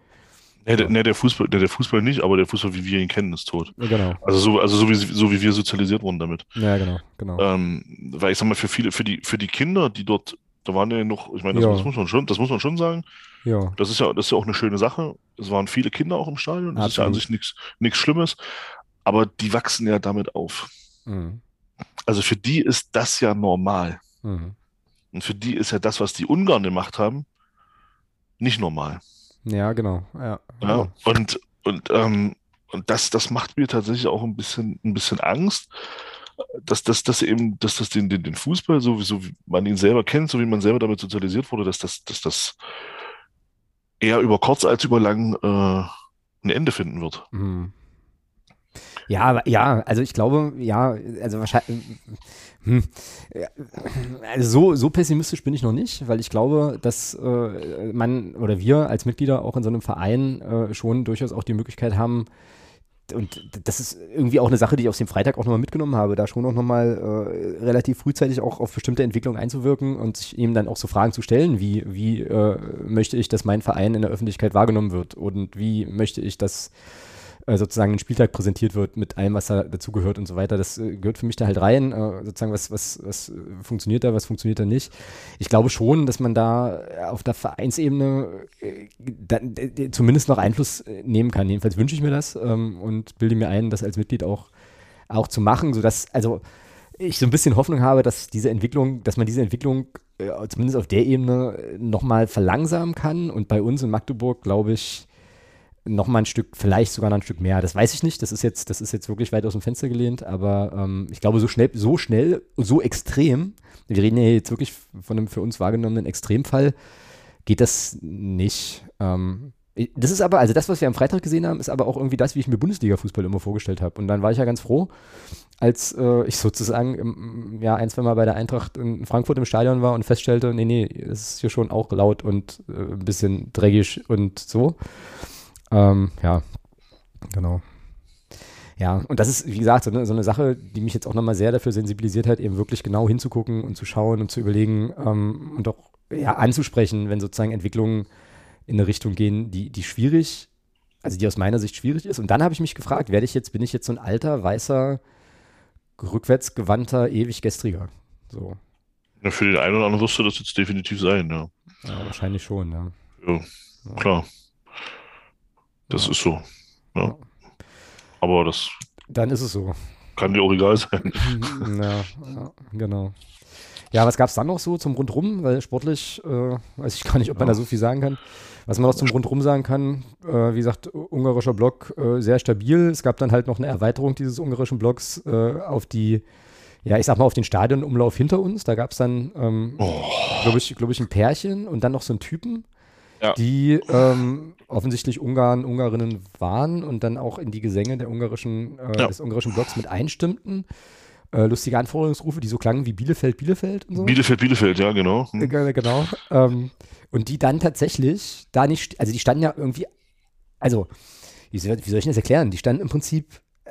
Speaker 1: Nee, der, nee, der, Fußball, der, der Fußball nicht, aber der Fußball, wie wir ihn kennen, ist tot.
Speaker 2: Ja, genau.
Speaker 1: Also so, also so wie, so wie wir sozialisiert wurden damit.
Speaker 2: Ja, genau, genau.
Speaker 1: Ähm, weil ich sag mal, für viele, für die, für die Kinder, die dort, da waren ja noch, ich meine, das,
Speaker 2: Ja.
Speaker 1: das muss man schon, das muss man schon sagen.
Speaker 2: ja.
Speaker 1: Das ist ja, das ist ja auch eine schöne Sache. Es waren viele Kinder auch im Stadion. Das ist ja an
Speaker 2: Absolut.
Speaker 1: sich nichts, nichts Schlimmes. Aber die wachsen ja damit auf.
Speaker 2: Mhm.
Speaker 1: Also für die ist das ja normal.
Speaker 2: Mhm.
Speaker 1: Und für die ist ja das, was die Ungarn gemacht haben, nicht normal.
Speaker 2: Ja, genau. Ja.
Speaker 1: Ja, und, und, ähm, und das, das macht mir tatsächlich auch ein bisschen, ein bisschen Angst, dass, dass, dass eben, dass das den, den, den Fußball, so wie, so wie man ihn selber kennt, so wie man selber damit sozialisiert wurde, dass das, dass das eher über kurz als über lang äh, ein Ende finden wird.
Speaker 2: Mhm. Ja, ja, also ich glaube, ja, also wahrscheinlich, hm, also so, so pessimistisch bin ich noch nicht, weil ich glaube, dass äh, man oder wir als Mitglieder auch in so einem Verein äh, schon durchaus auch die Möglichkeit haben, und das ist irgendwie auch eine Sache, die ich aus dem Freitag auch nochmal mitgenommen habe, da schon auch nochmal äh, relativ frühzeitig auch auf bestimmte Entwicklungen einzuwirken und sich eben dann auch so Fragen zu stellen, wie, wie äh, möchte ich, dass mein Verein in der Öffentlichkeit wahrgenommen wird und wie möchte ich, dass sozusagen ein Spieltag präsentiert wird mit allem, was da dazugehört und so weiter. Das äh, gehört für mich da halt rein, äh, sozusagen, was, was, was äh, funktioniert da, was funktioniert da nicht. Ich glaube schon, dass man da äh, auf der Vereinsebene äh, äh, zumindest noch Einfluss äh, nehmen kann. Jedenfalls wünsche ich mir das ähm, und bilde mir ein, das als Mitglied auch, auch zu machen, sodass, also ich so ein bisschen Hoffnung habe, dass diese Entwicklung, dass man diese Entwicklung äh, zumindest auf der Ebene nochmal verlangsamen kann und bei uns in Magdeburg, glaube ich, noch mal ein Stück, vielleicht sogar noch ein Stück mehr. Das weiß ich nicht. Das ist jetzt, das ist jetzt wirklich weit aus dem Fenster gelehnt, aber ähm, ich glaube, so schnell, so schnell, so extrem, wir reden ja jetzt wirklich von einem für uns wahrgenommenen Extremfall, geht das nicht. Ähm, das ist aber, also das, was wir am Freitag gesehen haben, ist aber auch irgendwie das, wie ich mir Bundesliga-Fußball immer vorgestellt habe. Und dann war ich ja ganz froh, als äh, ich sozusagen im, ja, ein, zwei Mal bei der Eintracht in Frankfurt im Stadion war und feststellte, nee, nee, es ist hier schon auch laut und äh, ein bisschen dreckig und so. Ähm, ja, genau. Ja, und das ist, wie gesagt, so eine, so eine Sache, die mich jetzt auch nochmal sehr dafür sensibilisiert hat, eben wirklich genau hinzugucken und zu schauen und zu überlegen ähm, und auch ja, anzusprechen, wenn sozusagen Entwicklungen in eine Richtung gehen, die, die schwierig, also die aus meiner Sicht schwierig ist. Und dann habe ich mich gefragt, werde ich jetzt, bin ich jetzt so ein alter, weißer, rückwärtsgewandter, ewig gestriger? So,
Speaker 1: Ja, für den einen oder anderen wirst du das jetzt definitiv sein, ja.
Speaker 2: ja, wahrscheinlich schon, ja.
Speaker 1: Ja, klar. Das ist so. Ja.
Speaker 2: Ja.
Speaker 1: Aber das
Speaker 2: Dann ist es so.
Speaker 1: kann dir auch egal sein. (laughs)
Speaker 2: ja, ja, genau. Ja, was gab es dann noch so zum Rundrum? Weil sportlich äh, weiß ich gar nicht, ob man
Speaker 1: Ja.
Speaker 2: da so viel sagen kann. Was man noch zum Rundrum sagen kann, äh, wie gesagt, ungarischer Block äh, sehr stabil. Es gab dann halt noch eine Erweiterung dieses ungarischen Blocks äh, auf die, ja, ich sag mal, auf den Stadionumlauf hinter uns. Da gab es dann, ähm,
Speaker 1: Oh,
Speaker 2: glaube ich, glaube ich, ein Pärchen und dann noch so einen Typen,
Speaker 1: Ja.
Speaker 2: die ähm, offensichtlich Ungarn, Ungarinnen waren und dann auch in die Gesänge der ungarischen, äh,
Speaker 1: Ja.
Speaker 2: des ungarischen Blocks mit einstimmten. Äh, lustige Anforderungsrufe, die so klangen wie Bielefeld, Bielefeld und so.
Speaker 1: Bielefeld, Bielefeld, ja, genau. Hm.
Speaker 2: Äh, Genau. Ähm, und die dann tatsächlich da nicht, also die standen ja irgendwie, also, wie soll, wie soll ich das erklären? Die standen im Prinzip äh,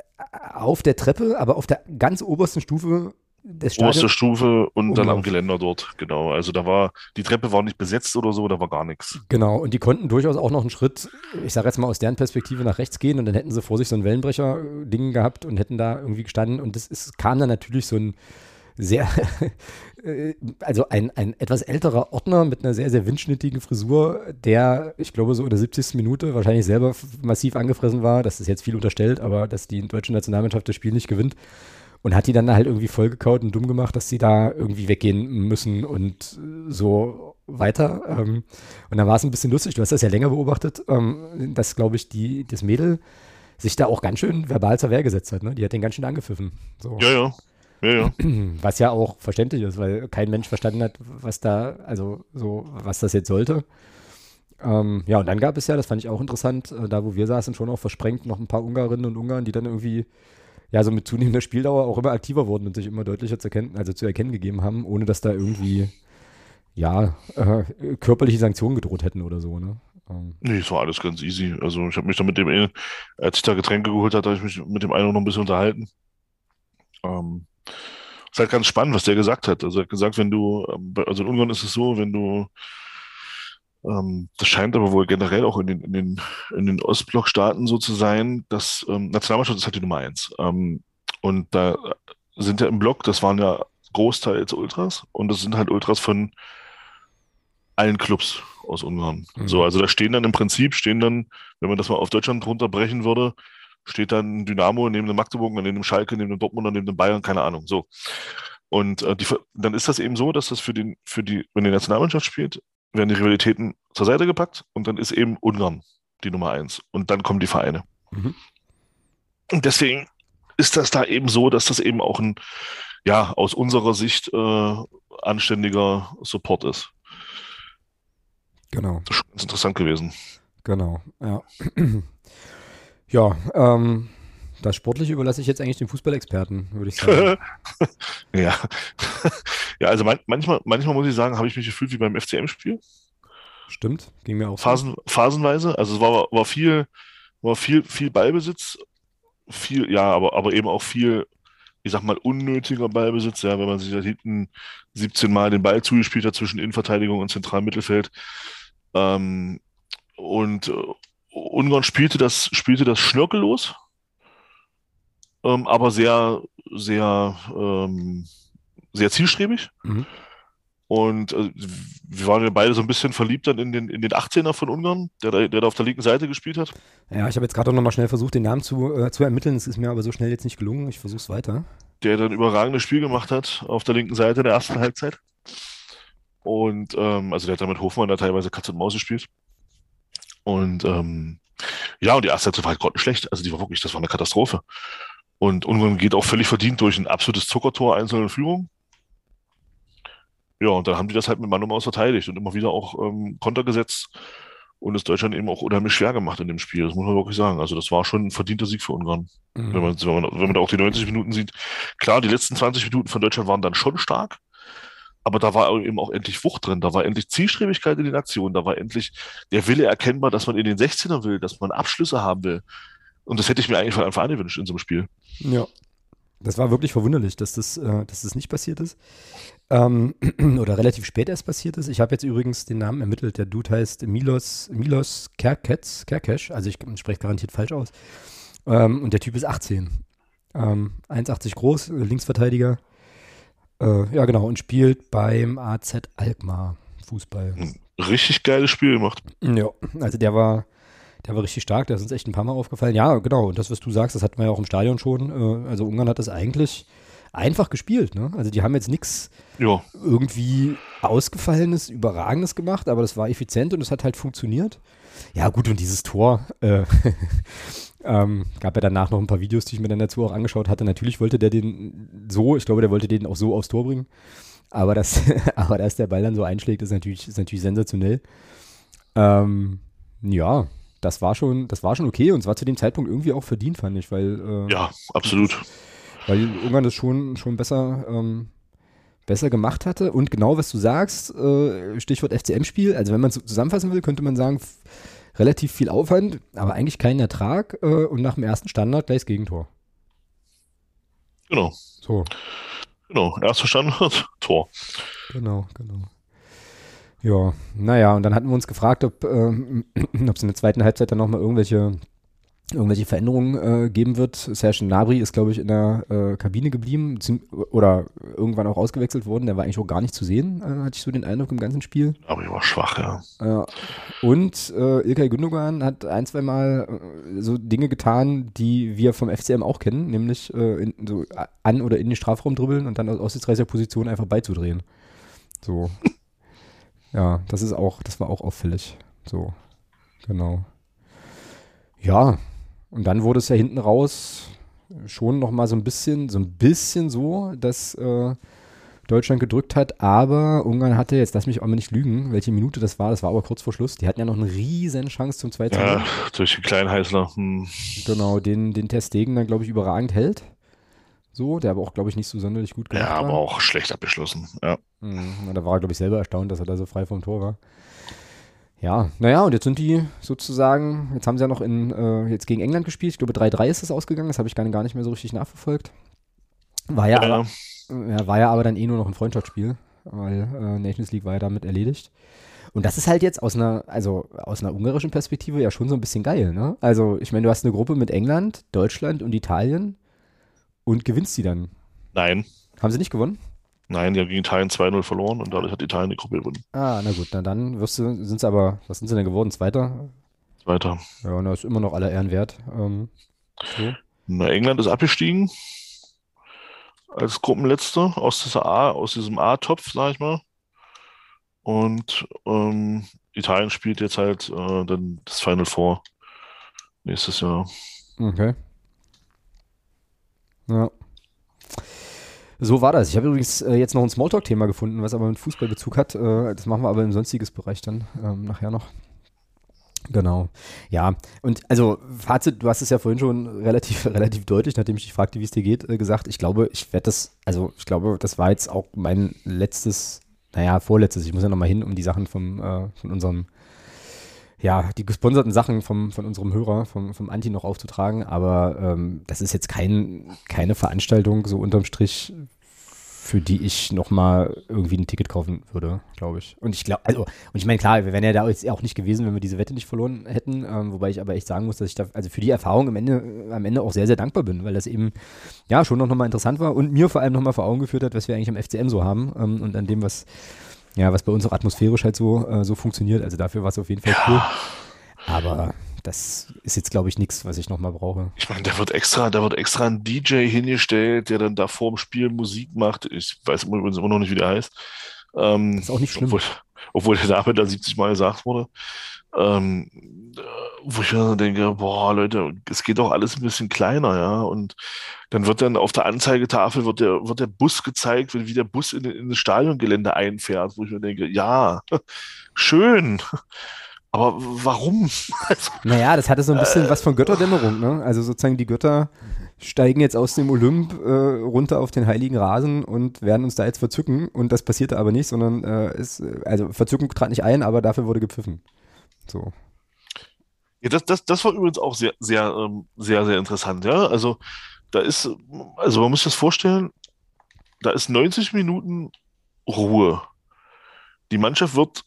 Speaker 2: auf der Treppe, aber auf der ganz obersten Stufe des Stadions.
Speaker 1: Oberste Stufe und dann am. Geländer dort, genau. Also da war, die Treppe war nicht besetzt oder so, da war gar nichts.
Speaker 2: Genau, und die konnten durchaus auch noch einen Schritt, ich sage jetzt mal aus deren Perspektive nach rechts gehen und dann hätten sie vor sich so ein Wellenbrecher-Ding gehabt und hätten da irgendwie gestanden und das ist, kam dann natürlich so ein sehr, (laughs) also ein, ein etwas älterer Ordner mit einer sehr, sehr windschnittigen Frisur, der, ich glaube, so in der 70. Minute wahrscheinlich selber massiv angefressen war. Das ist jetzt viel unterstellt, aber dass die deutsche Nationalmannschaft das Spiel nicht gewinnt. Und hat die dann halt irgendwie vollgekaut und dumm gemacht, dass sie da irgendwie weggehen müssen und äh, so weiter. Ähm, und dann war es ein bisschen lustig, du hast das ja länger beobachtet, ähm, dass, glaube ich, die, das Mädel sich da auch ganz schön verbal zur Wehr gesetzt hat. Ne? Die hat den ganz schön angepfiffen. So.
Speaker 1: Ja, ja. Ja, ja. (clears throat)
Speaker 2: Was ja auch verständlich ist, weil kein Mensch verstanden hat, was da, also so, was das jetzt sollte. Ähm, ja, und dann gab es ja, das fand ich auch interessant, äh, da wo wir saßen, schon auch versprengt noch ein paar Ungarinnen und Ungarn, die dann irgendwie ja so mit zunehmender Spieldauer auch immer aktiver wurden und sich immer deutlicher zu erkennen, also zu erkennen gegeben haben, ohne dass da irgendwie ja äh, körperliche Sanktionen gedroht hätten oder so, ne?
Speaker 1: Ähm. Nee, es war alles ganz easy. Also ich habe mich da mit dem, als ich da Getränke geholt hatte, habe ich mich mit dem einen noch ein bisschen unterhalten. Ähm, ist halt ganz spannend, was der gesagt hat. Also er hat gesagt, wenn du, ähm, also in Ungarn ist es so, wenn du, das scheint aber wohl generell auch in den, in den, in den Ostblockstaaten so zu sein, dass ähm, Nationalmannschaft ist halt die Nummer eins. Ähm, und da sind ja im Block, das waren ja großteils Ultras und das sind halt Ultras von allen Clubs aus Ungarn. Mhm. So, also da stehen dann im Prinzip, stehen dann, wenn man das mal auf Deutschland runterbrechen würde, steht dann Dynamo neben dem Magdeburg, neben dem Schalke, neben dem Dortmund und neben dem Bayern, keine Ahnung. So. Und äh, die, dann ist das eben so, dass das für den, für die, wenn die Nationalmannschaft spielt, werden die Rivalitäten zur Seite gepackt und dann ist eben Ungarn die Nummer eins. Und dann kommen die Vereine. Mhm. Und deswegen ist das da eben so, dass das eben auch ein, ja, aus unserer Sicht äh, anständiger Support ist.
Speaker 2: Genau.
Speaker 1: Das ist ganz interessant gewesen.
Speaker 2: Genau, ja. (clears throat) Ja, ähm, das Sportliche überlasse ich jetzt eigentlich den Fußballexperten, würde ich sagen. (laughs)
Speaker 1: ja. (laughs) ja, also man, manchmal, manchmal muss ich sagen, habe ich mich gefühlt wie beim FCM-Spiel.
Speaker 2: Stimmt, ging mir auch.
Speaker 1: Phasen, so. Phasenweise. Also es war, war viel, war viel, viel Ballbesitz, viel, ja, aber, aber eben auch viel, ich sag mal, unnötiger Ballbesitz, ja, wenn man sich da hinten 17 Mal den Ball zugespielt hat zwischen Innenverteidigung und Zentralmittelfeld. Ähm, und, Ungarn spielte das, spielte das schnörkellos, ähm, aber sehr, sehr, ähm, sehr zielstrebig. Mhm. Und äh, wir waren ja beide so ein bisschen verliebt dann in den, in den 18er von Ungarn, der, da, der da auf der linken Seite gespielt hat.
Speaker 2: Ja, ich habe jetzt gerade noch mal schnell versucht, den Namen zu, äh, zu ermitteln. Es ist mir aber so schnell jetzt nicht gelungen. Ich versuche es weiter.
Speaker 1: Der dann überragendes Spiel gemacht hat auf der linken Seite der ersten Halbzeit. Und ähm, also der hat da mit Hofmann da teilweise Katz und Maus gespielt. Und ähm, ja, und die erste Halbzeit war halt grottenschlecht. Also die war wirklich, das war eine Katastrophe. Und Ungarn geht auch völlig verdient durch ein absolutes Zuckertor einzelne Führung. Ja, und dann haben die das halt mit Mann und Maus verteidigt und immer wieder auch ähm, Konter gesetzt und es Deutschland eben auch unheimlich schwer gemacht in dem Spiel. Das muss man wirklich sagen. Also das war schon ein verdienter Sieg für Ungarn. Mhm. Wenn, man, wenn, man, wenn man da auch die 90 Minuten sieht. Klar, die letzten 20 Minuten von Deutschland waren dann schon stark aber da war eben auch endlich Wucht drin, da war endlich Zielstrebigkeit in den Aktionen, da war endlich der Wille erkennbar, dass man in den 16er will, dass man Abschlüsse haben will. Und das hätte ich mir eigentlich von Anfang an gewünscht in so einem Spiel.
Speaker 2: Ja. Das war wirklich verwunderlich, dass das, äh, dass das nicht passiert ist. Ähm, (clears throat) oder relativ spät erst passiert ist. Ich habe jetzt übrigens den Namen ermittelt. Der Dude heißt Milos, Milos Kerkets, Kerkesh. Also ich spreche garantiert falsch aus. Ähm, und der Typ ist 18. Ähm, 1,80 groß, Linksverteidiger. Äh, ja, genau, und spielt beim AZ Alkmaar Fußball.
Speaker 1: Richtig geiles Spiel gemacht.
Speaker 2: Ja, also der war, der war richtig stark, der ist uns echt ein paar Mal aufgefallen. Ja, genau, und das, was du sagst, das hatten wir ja auch im Stadion schon. Äh, also Ungarn hat das eigentlich einfach gespielt. Ne? Also die haben jetzt nichts irgendwie Ausgefallenes, Überragendes gemacht, aber das war effizient und es hat halt funktioniert. Ja, gut, und dieses Tor, äh, (laughs) ähm, gab ja danach noch ein paar Videos, die ich mir dann dazu auch angeschaut hatte. Natürlich wollte der den so, ich glaube, der wollte den auch so aufs Tor bringen. Aber, das, (laughs) aber dass der Ball dann so einschlägt, ist natürlich, ist natürlich sensationell. Ähm, ja, das war schon, das war schon okay und es war zu dem Zeitpunkt irgendwie auch verdient, fand ich, weil
Speaker 1: äh, ja, absolut.
Speaker 2: Weil Ungarn das schon, schon besser, ähm, besser gemacht hatte. Und genau was du sagst, äh, Stichwort FCM-Spiel, also wenn man es zusammenfassen will, könnte man sagen, relativ viel Aufwand, aber eigentlich keinen Ertrag äh, und nach dem ersten Standard gleich das Gegentor.
Speaker 1: Genau.
Speaker 2: So.
Speaker 1: Genau, erster Standard, (laughs) Tor.
Speaker 2: Genau, genau. Ja, naja, und dann hatten wir uns gefragt, ob ähm, (clears throat) es in der zweiten Halbzeit dann nochmal irgendwelche irgendwelche Veränderungen äh, geben wird. Serge Nabri ist, glaube ich, in der äh, Kabine geblieben oder irgendwann auch ausgewechselt worden. Der war eigentlich auch gar nicht zu sehen, äh, hatte ich so den Eindruck im ganzen Spiel.
Speaker 1: Aber er war schwach, ja.
Speaker 2: und äh, Ilkay Gündogan hat ein, zwei Mal äh, so Dinge getan, die wir vom FCM auch kennen, nämlich äh, in, so an oder in den Strafraum dribbeln und dann aus aussichtsreicher Position einfach beizudrehen. So. Ja, das ist auch, das war auch auffällig. So, genau. Ja, Und dann wurde es ja hinten raus schon noch mal so ein bisschen, so ein bisschen so, dass äh, Deutschland gedrückt hat, aber Ungarn hatte, jetzt lass mich auch mal nicht lügen, welche Minute das war, das war aber kurz vor Schluss, die hatten ja noch eine riesen Chance zum 2
Speaker 1: Ja, durch den kleinen Heißler. Hm.
Speaker 2: Genau, den, den Ter Stegen dann, glaube ich, überragend hält. So, der aber auch, glaube ich, nicht so sonderlich gut gemacht
Speaker 1: Ja, aber
Speaker 2: war.
Speaker 1: auch schlecht abgeschlossen. Ja.
Speaker 2: Mhm, da war er, glaube ich, selber erstaunt, dass er da so frei vom Tor war. Ja, naja, und jetzt sind die sozusagen, jetzt haben sie ja noch in, äh, jetzt gegen England gespielt. Ich glaube, 3-3 ist es ausgegangen, das habe ich gar, gar nicht mehr so richtig nachverfolgt. War ja,
Speaker 1: Ja,
Speaker 2: aber, ja, war ja aber dann eh nur noch ein Freundschaftsspiel, weil äh, Nations League war ja damit erledigt. Und das ist halt jetzt aus einer, also aus einer ungarischen Perspektive ja schon so ein bisschen geil, ne? Also, ich meine, du hast eine Gruppe mit England, Deutschland und Italien und gewinnst die dann.
Speaker 1: Nein,
Speaker 2: Haben sie nicht gewonnen?
Speaker 1: nein, die haben gegen Italien 2-0 verloren und dadurch hat Italien die Gruppe gewonnen.
Speaker 2: Ah, na gut, na dann wirst du, sind sie aber, was sind sie denn geworden? Zweiter?
Speaker 1: Weiter.
Speaker 2: Ja, und das ist immer noch aller Ehren wert. Ähm, so.
Speaker 1: Na, England ist abgestiegen als Gruppenletzter aus dieser A, aus diesem A-Topf, sag ich mal. Und ähm, Italien spielt jetzt halt äh, dann das Final Four nächstes Jahr.
Speaker 2: Okay. Ja. So war das. Ich habe übrigens äh, jetzt noch ein Smalltalk-Thema gefunden, was aber mit Fußballbezug hat. Äh, das machen wir aber im sonstiges Bereich dann ähm, nachher noch. Genau. Ja, und also Fazit, du hast es ja vorhin schon relativ, (laughs) relativ deutlich, nachdem ich dich fragte, wie es dir geht, äh, gesagt. Ich glaube, ich werde das, also ich glaube, das war jetzt auch mein letztes, naja, vorletztes. Ich muss ja nochmal hin, um die Sachen vom, von unserem, ja, die gesponserten Sachen vom, von unserem Hörer, vom, vom Anti noch aufzutragen. Aber ähm, das ist jetzt kein, keine Veranstaltung, so unterm Strich, für die ich nochmal irgendwie ein Ticket kaufen würde, glaube ich. Und ich glaube, also, und ich meine, klar, wir wären ja da jetzt auch nicht gewesen, wenn wir diese Wette nicht verloren hätten, ähm, wobei ich aber echt sagen muss, dass ich da, also für die Erfahrung am Ende, am Ende auch sehr, sehr dankbar bin, weil das eben, ja, schon noch nochmal interessant war und mir vor allem nochmal vor Augen geführt hat, was wir eigentlich am FCM so haben ähm, und an dem, was, ja, was bei uns auch atmosphärisch halt so, äh, so funktioniert. Also dafür war es auf jeden Fall cool. Aber das ist jetzt, glaube ich, nichts, was ich nochmal brauche.
Speaker 1: Ich meine, da wird extra, da wird extra ein DJ hingestellt, der dann da vorm Spiel Musik macht. Ich weiß übrigens immer noch nicht, wie der heißt. Ähm,
Speaker 2: ist auch nicht schlimm.
Speaker 1: Obwohl, obwohl der Name da 70 Mal gesagt wurde. Ähm, äh, wo ich mir denke, boah, Leute, es geht doch alles ein bisschen kleiner, ja. Und dann wird dann auf der Anzeigetafel wird der, wird der Bus gezeigt, wie der Bus in, in das Stadiongelände einfährt, wo ich mir denke, ja, (laughs) schön. Aber warum? (laughs) Also,
Speaker 2: Naja, das hatte so ein bisschen was von Götterdämmerung, ne? Also sozusagen die Götter steigen jetzt aus dem Olymp äh, runter auf den heiligen Rasen und werden uns da jetzt verzücken und das passierte aber nicht, sondern äh, ist, äh, also Verzückung trat nicht ein, aber dafür wurde gepfiffen. So.
Speaker 1: Ja, das, das, das war übrigens auch sehr, sehr, ähm, sehr, sehr interessant, ja. Also da ist, also man muss sich das vorstellen, da ist 90 Minuten Ruhe. Die Mannschaft wird,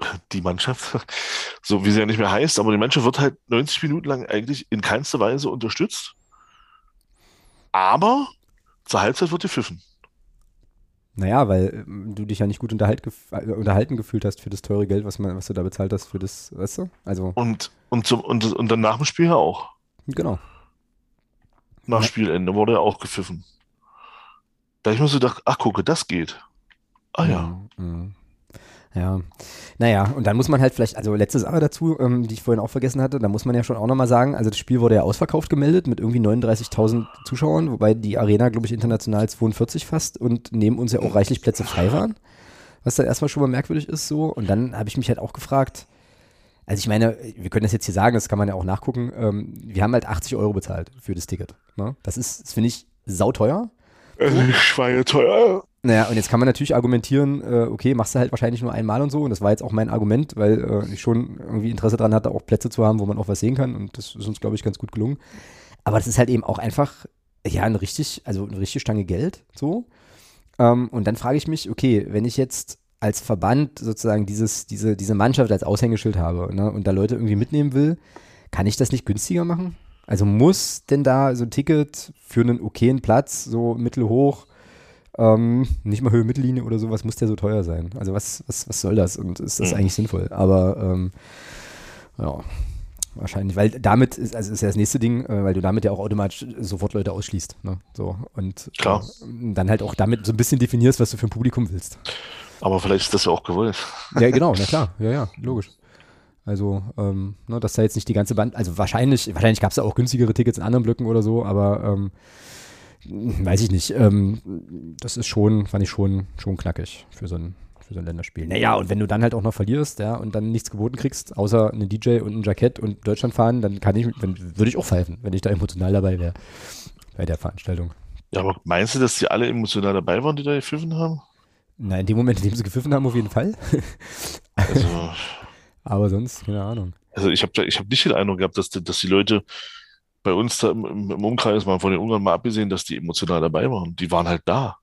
Speaker 1: (laughs) die Mannschaft, (laughs) so wie sie ja nicht mehr heißt, aber die Mannschaft wird halt 90 Minuten lang eigentlich in keinster Weise unterstützt. Aber zur Halbzeit wird gepfiffen.
Speaker 2: Naja, weil ähm, du dich ja nicht gut unterhalt gef äh, unterhalten gefühlt hast für das teure Geld, was, man, was du da bezahlt hast für das, weißt du? Also,
Speaker 1: Und, und, zum, und, und dann nach dem Spiel ja auch.
Speaker 2: genau.
Speaker 1: Nach
Speaker 2: Ja.
Speaker 1: Spielende wurde ja auch gepfiffen. Da ich mir so gedacht, ach gucke, das geht. Ah ja.
Speaker 2: Mhm, mhm. Ja, naja, und dann muss man halt vielleicht, also letzte Sache dazu, ähm, die ich vorhin auch vergessen hatte, da muss man ja schon auch nochmal sagen, also das Spiel wurde ja ausverkauft gemeldet mit irgendwie 39.000 Zuschauern, wobei die Arena, glaube ich, international 42 fast und neben uns ja auch reichlich Plätze frei waren, was dann erstmal schon mal merkwürdig ist so. Und dann habe ich mich halt auch gefragt, also ich meine, wir können das jetzt hier sagen, das kann man ja auch nachgucken, ähm, wir haben halt 80 Euro bezahlt für das Ticket. Ne? Das ist, das finde ich, sauteuer.
Speaker 1: Äh, Schweineteuer.
Speaker 2: Naja, und jetzt kann man natürlich argumentieren, äh, okay, machst du halt wahrscheinlich nur einmal und so. Und das war jetzt auch mein Argument, weil äh, ich schon irgendwie Interesse daran hatte, auch Plätze zu haben, wo man auch was sehen kann. Und das ist uns, glaube ich, ganz gut gelungen. Aber das ist halt eben auch einfach, ja, ein richtig, also eine richtige Stange Geld, so. Ähm, und dann frage ich mich, okay, wenn ich jetzt als Verband sozusagen dieses, diese, diese Mannschaft als Aushängeschild habe ne, und da Leute irgendwie mitnehmen will, kann ich das nicht günstiger machen? Also muss denn da so ein Ticket für einen okayen Platz, so mittelhoch, ähm, nicht mal Höhe Mittellinie oder sowas, muss der so teuer sein? Also was, was, was soll das und ist das
Speaker 1: Mhm.
Speaker 2: eigentlich sinnvoll? Aber ähm, ja, wahrscheinlich, weil damit ist, also ist ja das nächste Ding, äh, weil du damit ja auch automatisch sofort Leute ausschließt. Ne? So, und
Speaker 1: Klar.
Speaker 2: Äh, dann halt auch damit so ein bisschen definierst, was du für ein Publikum willst.
Speaker 1: Aber vielleicht ist das ja auch gewollt.
Speaker 2: Ja, genau, na klar, (laughs) ja, ja, logisch. Also, ähm, ne, dass da jetzt nicht die ganze Band, also wahrscheinlich, wahrscheinlich gab es da auch günstigere Tickets in anderen Blöcken oder so, aber ähm, weiß ich nicht. Ähm, das ist schon, fand ich schon, schon knackig für so ein, für so ein Länderspiel. Naja, und wenn du dann halt auch noch verlierst, ja, und dann nichts geboten kriegst, außer einen DJ und ein Jackett und Deutschland fahren, dann kann ich, würde ich auch pfeifen, wenn ich da emotional dabei wäre bei der Veranstaltung.
Speaker 1: Ja, aber meinst du, dass die alle emotional dabei waren, die da gepfiffen haben?
Speaker 2: Na, in dem Moment, in dem sie gepfiffen haben, auf jeden Fall. Also, (laughs) aber sonst, keine Ahnung.
Speaker 1: Also ich habe ich hab nicht den Eindruck gehabt, dass, dass die Leute bei uns im, im Umkreis, mal von den Ungarn mal abgesehen, dass die emotional dabei waren. Die waren halt da.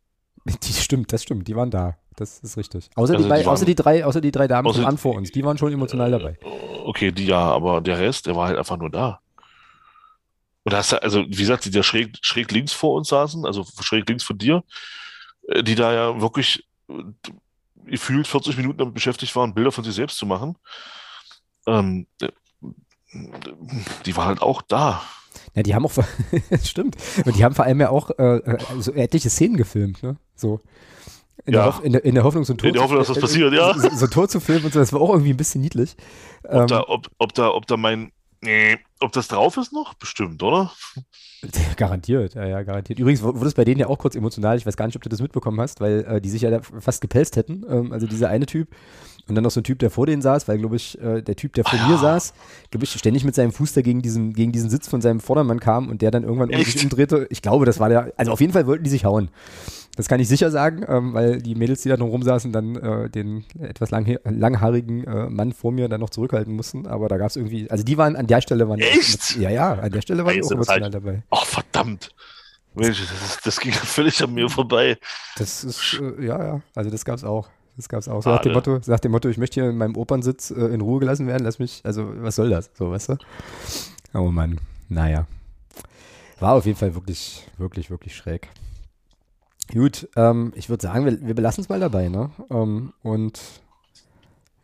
Speaker 1: (laughs)
Speaker 2: Die stimmt, das stimmt, die waren da. Das ist richtig. Außer, also die, die waren, außer die drei, außer die drei Damen außer, an vor uns, die waren schon emotional dabei.
Speaker 1: Okay, die ja, aber der Rest, der war halt einfach nur da. Und da hast du, also wie gesagt, die da schräg, schräg links vor uns saßen, also schräg links von dir, äh, die da ja wirklich äh, gefühlt 40 Minuten damit beschäftigt waren, Bilder von sich selbst zu machen. Ähm, äh, die war halt auch da.
Speaker 2: Ja, die haben auch, (laughs) stimmt, und die haben vor allem ja auch äh, so etliche Szenen gefilmt, ne? So. In, ja. der, in, der, in, der, Hoffnung, so ein
Speaker 1: Tor, in der Hoffnung, dass das passiert, ja.
Speaker 2: So, so, ein Tor zu filmen und so, das war auch irgendwie ein bisschen niedlich.
Speaker 1: Ob, ähm, da, ob, ob, da, ob da mein, nee, ob das drauf ist noch? Bestimmt, oder? (laughs)
Speaker 2: Garantiert, ja, ja, garantiert. Übrigens wurde es bei denen ja auch kurz emotional. Ich weiß gar nicht, ob du das mitbekommen hast, weil äh, die sich ja fast gepelzt hätten. Ähm, also dieser eine Typ und dann noch so ein Typ, der vor denen saß, weil, glaube ich, äh, der Typ, der vor ah, mir saß, glaube ich, ständig mit seinem Fuß dagegen diesen, gegen diesen Sitz von seinem Vordermann kam und der dann irgendwann um sich umdrehte. Ich glaube, das war der, also auf jeden Fall wollten die sich hauen. Das kann ich sicher sagen, ähm, weil die Mädels, die da noch rumsaßen, dann äh, den etwas lang, langhaarigen äh, Mann vor mir dann noch zurückhalten mussten. Aber da gab es irgendwie, also die waren an der Stelle waren
Speaker 1: Echt?
Speaker 2: ja, ja, an der Stelle waren die auch emotional halt, dabei.
Speaker 1: Ach, verdammt. Mensch, das, das, ging völlig an mir vorbei.
Speaker 2: Das ist, äh, ja, ja, also das gab es auch. Das gab es auch. So nach dem, Motto, nach dem Motto, ich möchte hier in meinem Opernsitz äh, in Ruhe gelassen werden, lass mich, also was soll das? So, weißt du? Oh Mann, naja. War auf jeden Fall wirklich, wirklich, wirklich schräg. Gut, ähm, ich würde sagen, wir, wir belassen es mal dabei, ne? Ähm, und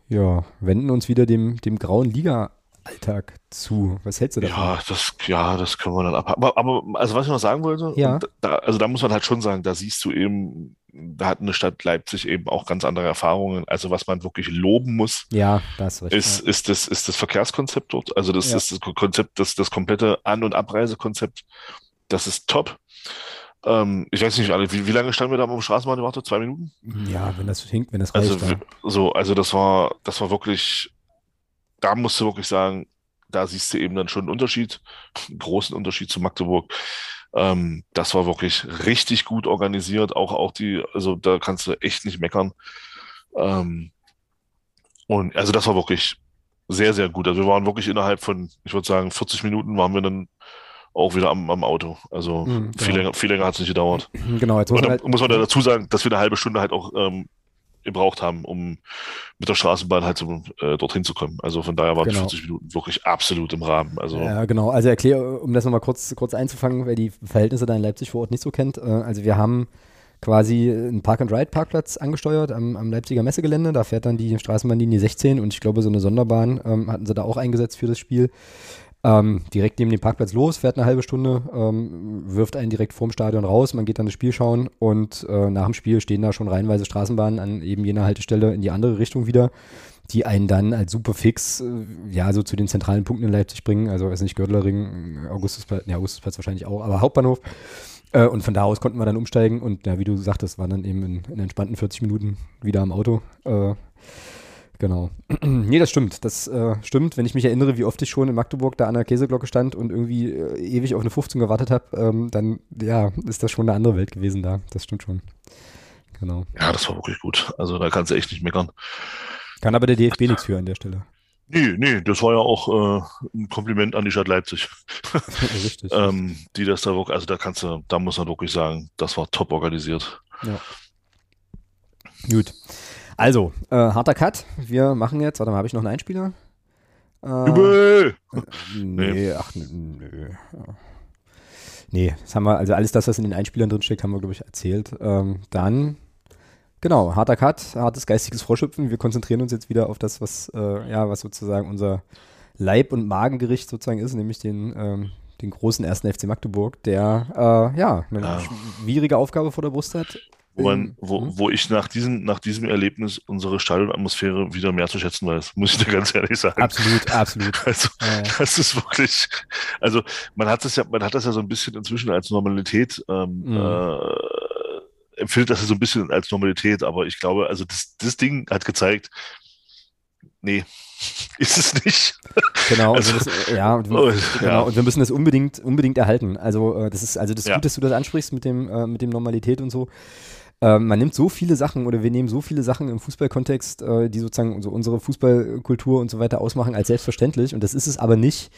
Speaker 2: ja, wenden uns wieder dem, dem grauen Liga-Alltag zu. Was hältst du davon?
Speaker 1: Ja, das, ja, das können wir dann abhaken. Aber, aber also was ich noch sagen wollte,
Speaker 2: ja.
Speaker 1: da, also da muss man halt schon sagen, da siehst du eben, da hat eine Stadt Leipzig eben auch ganz andere Erfahrungen. Also was man wirklich loben muss,
Speaker 2: ja, das ist,
Speaker 1: ist, ist, das, ist das Verkehrskonzept dort. Also das ja. ist das Konzept, das, das komplette An- und Abreisekonzept. Das ist top. Ähm, ich weiß nicht, wie, wie lange standen wir da am Straßenbahn gewartet? Zwei Minuten?
Speaker 2: Ja, wenn das hinkt, wenn das
Speaker 1: also
Speaker 2: reicht.
Speaker 1: Also, so, also das war, das war wirklich, da musst du wirklich sagen, da siehst du eben dann schon einen Unterschied, einen großen Unterschied zu Magdeburg. Ähm, das war wirklich richtig gut organisiert, auch, auch die, also da kannst du echt nicht meckern. Ähm, und also das war wirklich sehr, sehr gut. Also wir waren wirklich innerhalb von, ich würde sagen, 40 Minuten waren wir dann auch wieder am, am Auto. Also mhm, viel, länger, viel länger hat es nicht gedauert.
Speaker 2: Genau, jetzt
Speaker 1: muss man, halt, muss man dazu sagen, dass wir eine halbe Stunde halt auch ähm, gebraucht haben, um mit der Straßenbahn halt zum, äh, dorthin zu kommen. Also von daher waren genau. 40 Minuten wirklich absolut im Rahmen. Also
Speaker 2: ja, genau. Also erkläre, um das nochmal kurz, kurz einzufangen, wer die Verhältnisse da in Leipzig vor Ort nicht so kennt. Äh, also wir haben quasi einen Park-and-Ride-Parkplatz angesteuert am, am, Leipziger Messegelände. Da fährt dann die Straßenbahnlinie 16 und ich glaube, so eine Sonderbahn ähm, hatten sie da auch eingesetzt für das Spiel. Ähm, direkt neben dem Parkplatz los, fährt eine halbe Stunde, ähm, wirft einen direkt vorm Stadion raus, man geht dann das Spiel schauen und äh, nach dem Spiel stehen da schon reihenweise Straßenbahnen an eben jener Haltestelle in die andere Richtung wieder, die einen dann als super fix, äh, ja, so zu den zentralen Punkten in Leipzig bringen. Also, weiß nicht, Gördlering, Augustusplatz, ja, Augustusplatz wahrscheinlich auch, aber Hauptbahnhof. Äh, und von da aus konnten wir dann umsteigen und ja, wie du sagtest, waren dann eben in, in entspannten 40 Minuten wieder am Auto. Genau. (clears throat) nee, das stimmt. Das äh, stimmt. Wenn ich mich erinnere, wie oft ich schon in Magdeburg da an der Käseglocke stand und irgendwie äh, ewig auf eine 15 gewartet habe, ähm, dann ja, ist das schon eine andere Welt gewesen da. Das stimmt schon. Genau.
Speaker 1: Ja, das war wirklich gut. Also da kannst du echt nicht meckern.
Speaker 2: Kann aber der DFB nichts für an der Stelle.
Speaker 1: Nee, nee, das war ja auch äh, ein Kompliment an die Stadt Leipzig. (laughs)
Speaker 2: Richtig. (laughs)
Speaker 1: ähm, die das da wirklich, also da kannst du, da muss man wirklich sagen, das war top organisiert.
Speaker 2: Ja. Gut. Also, äh, harter Cut. Wir machen jetzt, warte mal, habe ich noch einen Einspieler?
Speaker 1: Äh, Übel!
Speaker 2: Äh, nee, nee, ach, nö. Nee, das haben wir, also alles das, was in den Einspielern drin steckt, haben wir, glaube ich, erzählt. Ähm, dann, genau, harter Cut, hartes geistiges Vorschöpfen. Wir konzentrieren uns jetzt wieder auf das, was, äh, ja, was sozusagen unser Leib- und Magengericht sozusagen ist, nämlich den, ähm, den großen ersten FC Magdeburg, der, äh, ja, eine ja. schwierige Aufgabe vor der Brust hat
Speaker 1: wo, man, wo, mhm. wo ich nach, diesen, nach diesem Erlebnis unsere Stadionatmosphäre wieder mehr zu schätzen weiß, muss ich dir ganz ehrlich sagen.
Speaker 2: Absolut, absolut. (laughs)
Speaker 1: Also, ja. das ist wirklich, also man hat das ja, man hat das ja so ein bisschen inzwischen als Normalität ähm, mhm. äh, empfindet das ja so ein bisschen als Normalität, aber ich glaube, also das, das Ding hat gezeigt, nee, (laughs) ist es nicht.
Speaker 2: Genau, also, das, ja, und wir, oh, genau, ja. und wir müssen das unbedingt, unbedingt erhalten. Also äh, das ist, also das ist ja. gut, dass du das ansprichst mit dem, äh, mit dem Normalität und so. Ähm, man nimmt so viele Sachen oder wir nehmen so viele Sachen im Fußballkontext, äh, die sozusagen so unsere Fußballkultur und so weiter ausmachen, als selbstverständlich. Und das ist es aber nicht.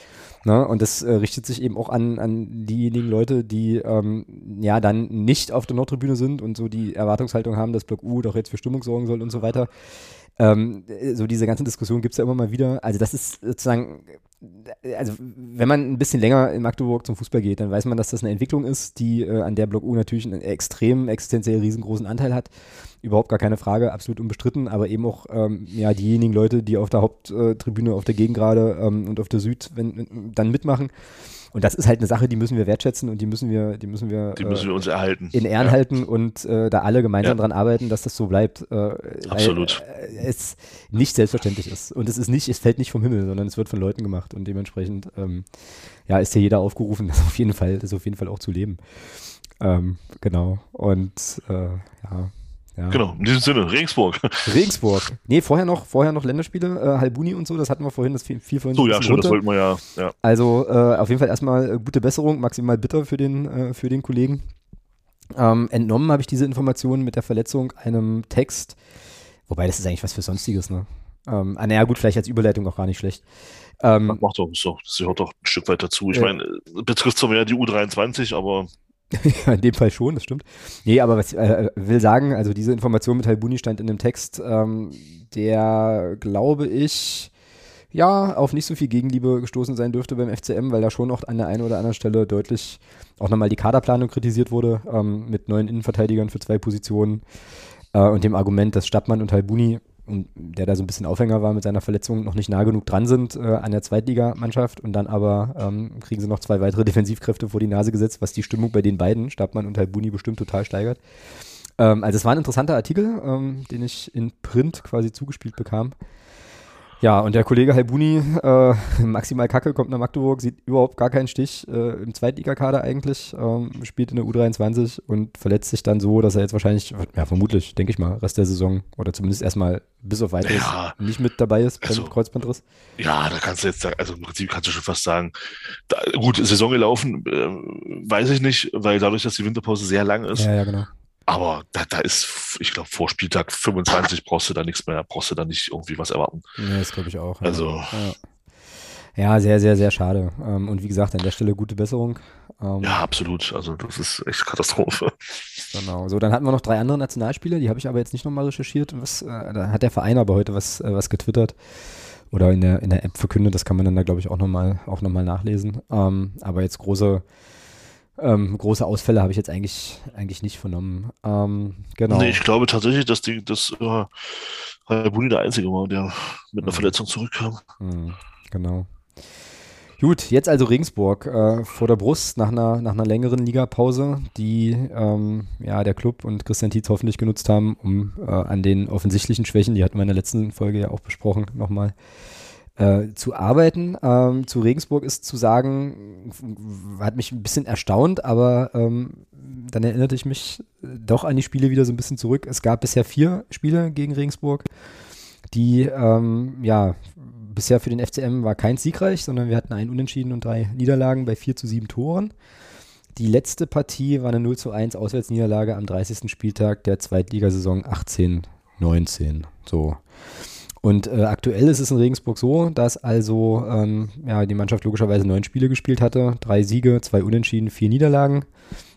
Speaker 2: Ne? Und das äh, richtet sich eben auch an, an diejenigen Leute, die ähm, ja dann nicht auf der Nordtribüne sind und so die Erwartungshaltung haben, dass Block U doch jetzt für Stimmung sorgen soll und so weiter. Ähm, so diese ganzen Diskussionen gibt es ja immer mal wieder. Also das ist sozusagen, also wenn man ein bisschen länger in Magdeburg zum Fußball geht, dann weiß man, dass das eine Entwicklung ist, die äh, an der Block U natürlich einen extrem existenziell riesengroßen Anteil hat. Überhaupt gar keine Frage, absolut unbestritten, aber eben auch ähm, ja diejenigen Leute, die auf der Haupttribüne, auf der Gegengrade ähm, und auf der Süd wenn, dann mitmachen. Und das ist halt eine Sache, die müssen wir wertschätzen und die müssen wir, die müssen wir,
Speaker 1: die müssen wir uns erhalten.
Speaker 2: In Ehren ja. halten und äh, da alle gemeinsam ja. dran arbeiten, dass das so bleibt. Äh,
Speaker 1: Absolut.
Speaker 2: Weil, äh, es nicht selbstverständlich ist. Und es ist nicht, es fällt nicht vom Himmel, sondern es wird von Leuten gemacht. Und dementsprechend ähm, ja, ist hier jeder aufgerufen, (laughs) das auf jeden Fall, das auf jeden Fall auch zu leben. Ähm, genau. Und äh, ja. Ja.
Speaker 1: Genau, in diesem Sinne, Regensburg.
Speaker 2: Regensburg. Nee, vorher noch, vorher noch Länderspiele, äh, Halbuni und so, das hatten wir vorhin, das viel, viel vorhin.
Speaker 1: So, ja, stimmt, das wollten wir ja. ja.
Speaker 2: Also äh, auf jeden Fall erstmal äh, gute Besserung, maximal bitter für den, äh, für den Kollegen. Ähm, entnommen habe ich diese Informationen mit der Verletzung einem Text, wobei das ist eigentlich was für Sonstiges, ne? Ähm, ah, naja, gut, vielleicht als Überleitung auch gar nicht schlecht.
Speaker 1: Ähm, Macht doch, so, das gehört doch ein Stück weit dazu. Ich meine, betrifft zwar mehr die U23, aber (laughs)
Speaker 2: in dem Fall schon, das stimmt. Nee, aber was ich äh, will sagen, also diese Information mit Halbuni stand in dem Text, ähm, der, glaube ich, ja, auf nicht so viel Gegenliebe gestoßen sein dürfte beim FCM, weil da schon auch an der einen oder anderen Stelle deutlich auch nochmal die Kaderplanung kritisiert wurde, ähm, mit neuen Innenverteidigern für zwei Positionen äh, und dem Argument, dass Stappmann und Halbuni und der da so ein bisschen Aufhänger war mit seiner Verletzung, noch nicht nah genug dran sind äh, an der Zweitligamannschaft und dann aber ähm, kriegen sie noch zwei weitere (laughs) Defensivkräfte vor die Nase gesetzt, was die Stimmung bei den beiden, Stabmann und Halbuni, bestimmt total steigert. Ähm, also es war ein interessanter Artikel, ähm, den ich in Print quasi zugespielt bekam. Ja, und der Kollege Halbuni, äh, (laughs) maximal kacke, kommt nach Magdeburg, sieht überhaupt gar keinen Stich äh, im Zweitligakader eigentlich, ähm, spielt in der U23 und verletzt sich dann so, dass er jetzt wahrscheinlich, ja, vermutlich, denke ich mal, Rest der Saison oder zumindest erstmal bis auf weiteres ja, nicht mit dabei ist beim also, Kreuzbandriss.
Speaker 1: Ja, da kannst du jetzt, also im Prinzip kannst du schon fast sagen, da, gut, Saison gelaufen, äh, weiß ich nicht, weil dadurch, dass die Winterpause sehr lang ist,
Speaker 2: ja, ja, genau.
Speaker 1: Aber da, da ist, ich glaube, vor Spieltag 25 (laughs) brauchst du da nichts mehr, brauchst du da nicht irgendwie was erwarten.
Speaker 2: Nee, das glaube ich auch.
Speaker 1: Ja. Also.
Speaker 2: Ja. ja. sehr, sehr, sehr schade. Ähm, und wie gesagt, an der Stelle gute Besserung.
Speaker 1: Ähm, ja, absolut. Also das ist echt Katastrophe.
Speaker 2: Genau. So, dann hatten wir noch drei andere Nationalspiele, die habe ich aber jetzt nicht nochmal recherchiert. Was, äh, da hat der Verein aber heute was, äh, was getwittert oder in der, in der App verkündet. Das kann man dann da, glaube ich, auch nochmal auch noch nachlesen. Ähm, aber jetzt große ähm, große Ausfälle habe ich jetzt eigentlich, eigentlich nicht vernommen. Ähm, genau.
Speaker 1: Nee, ich glaube tatsächlich, dass die, dass äh, Halbuni der Einzige war, der mit einer mhm. Verletzung zurückkam.
Speaker 2: Mhm, genau. Gut, jetzt also Regensburg äh, vor der Brust nach einer, nach einer längeren Ligapause, die ähm, ja, der Club und Christian Tietz hoffentlich genutzt haben, um äh, an den offensichtlichen Schwächen, die hatten wir in der letzten Folge ja auch besprochen, nochmal äh, zu arbeiten. Ähm, zu Regensburg ist zu sagen, hat mich ein bisschen erstaunt, aber ähm, dann erinnerte ich mich doch an die Spiele wieder so ein bisschen zurück. Es gab bisher vier Spiele gegen Regensburg, die ähm, ja bisher für den FCM war kein siegreich, sondern wir hatten einen Unentschieden und drei Niederlagen bei vier zu sieben Toren. Die letzte Partie war eine 0 zu 1 Auswärtsniederlage am 30. Spieltag der Zweitligasaison 18-19. So. Und äh, aktuell ist es in Regensburg so, dass also ähm, ja, die Mannschaft logischerweise neun Spiele gespielt hatte, drei Siege, zwei Unentschieden, vier Niederlagen.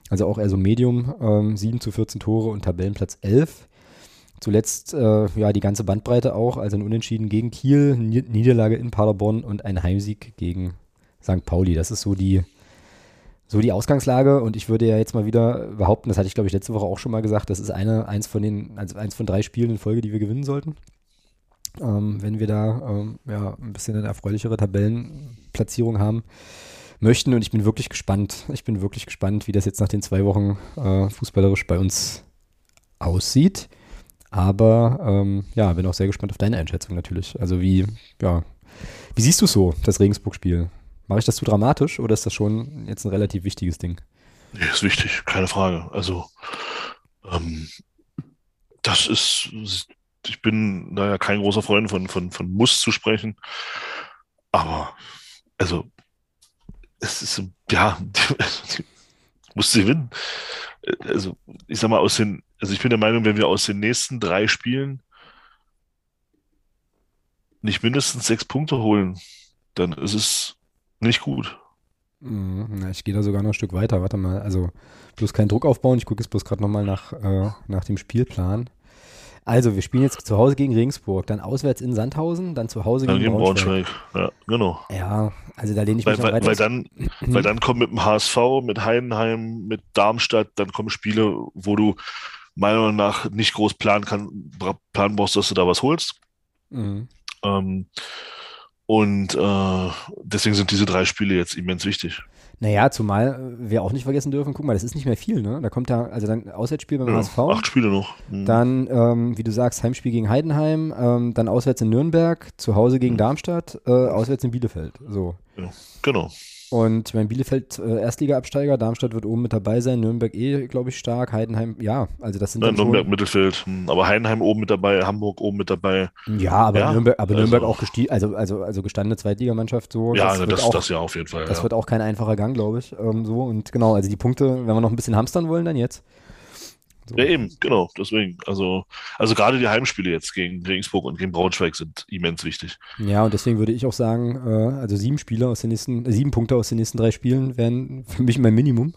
Speaker 2: Also auch eher so Medium, ähm, 7 zu 14 Tore und Tabellenplatz 11. Zuletzt äh, ja die ganze Bandbreite auch, also ein Unentschieden gegen Kiel, Niederlage in Paderborn und ein Heimsieg gegen St. Pauli. Das ist so die, so die Ausgangslage und ich würde ja jetzt mal wieder behaupten, das hatte ich glaube ich letzte Woche auch schon mal gesagt, das ist eine, eins von den, also eins von drei Spielen in Folge, die wir gewinnen sollten ähm, wenn wir da ähm, ja, ein bisschen eine erfreulichere Tabellenplatzierung haben möchten. Und ich bin wirklich gespannt. Ich bin wirklich gespannt, wie das jetzt nach den zwei Wochen äh, fußballerisch bei uns aussieht. Aber ähm, ja, bin auch sehr gespannt auf deine Einschätzung natürlich. Also wie, ja, wie siehst du so, das Regensburg-Spiel? Mache ich das zu dramatisch oder ist das schon jetzt ein relativ wichtiges Ding?
Speaker 1: Nee, ist wichtig, keine Frage. Also, ähm, das ist, ich bin naja kein großer Freund von, von, von Muss zu sprechen. Aber, also, es ist, ja, (laughs) muss gewinnen. Also, ich sag mal, aus den, also ich bin der Meinung, wenn wir aus den nächsten drei Spielen nicht mindestens sechs Punkte holen, dann ist es nicht gut.
Speaker 2: Mhm, ich gehe da sogar noch ein Stück weiter. Warte mal, also bloß keinen Druck aufbauen. Ich gucke jetzt bloß gerade nochmal nach, äh, nach dem Spielplan. Also, wir spielen jetzt zu Hause gegen Regensburg, dann auswärts in Sandhausen, dann zu Hause gegen, gegen Braunschweig. Braunschweig.
Speaker 1: Ja, genau.
Speaker 2: Ja, also da lehne ich
Speaker 1: weil,
Speaker 2: mich
Speaker 1: weil, weil dann, weil dann kommen mit dem HSV, mit Heidenheim, mit Darmstadt, dann kommen Spiele, wo du meiner Meinung nach nicht groß planen, kann, planen brauchst, dass du da was holst. Mhm. Ähm, und äh, deswegen sind diese drei Spiele jetzt immens wichtig.
Speaker 2: Naja, zumal wir auch nicht vergessen dürfen, guck mal, das ist nicht mehr viel, ne? Da kommt da, also dann Auswärtsspiel beim ja, HSV.
Speaker 1: Acht Spiele noch.
Speaker 2: Mhm. Dann, ähm, wie du sagst, Heimspiel gegen Heidenheim, ähm, dann auswärts in Nürnberg, zu Hause gegen mhm. Darmstadt, äh, auswärts in Bielefeld. So.
Speaker 1: Ja, genau.
Speaker 2: Und mein Bielefeld äh, Erstliga-Absteiger, Darmstadt wird oben mit dabei sein, Nürnberg eh, glaube ich, stark, Heidenheim, ja, also das sind
Speaker 1: ja, Nürnberg schon, Mittelfeld, hm, aber Heidenheim oben mit dabei, Hamburg oben mit dabei.
Speaker 2: Ja, aber ja, Nürnberg, aber also, Nürnberg auch gestiegen, also, also, also gestandene Zweitligamannschaft so.
Speaker 1: Ja, das, das, auch, das ja auf jeden Fall.
Speaker 2: Das
Speaker 1: ja.
Speaker 2: wird auch kein einfacher Gang, glaube ich. Ähm, so und genau, also die Punkte, wenn wir noch ein bisschen hamstern wollen, dann jetzt.
Speaker 1: So. Ja, eben, genau, deswegen. Also, also gerade die Heimspiele jetzt gegen Regensburg und gegen Braunschweig sind immens wichtig.
Speaker 2: Ja, und deswegen würde ich auch sagen, äh, also sieben Spiele aus den nächsten, äh, sieben Punkte aus den nächsten drei Spielen wären (laughs) für mich mein Minimum.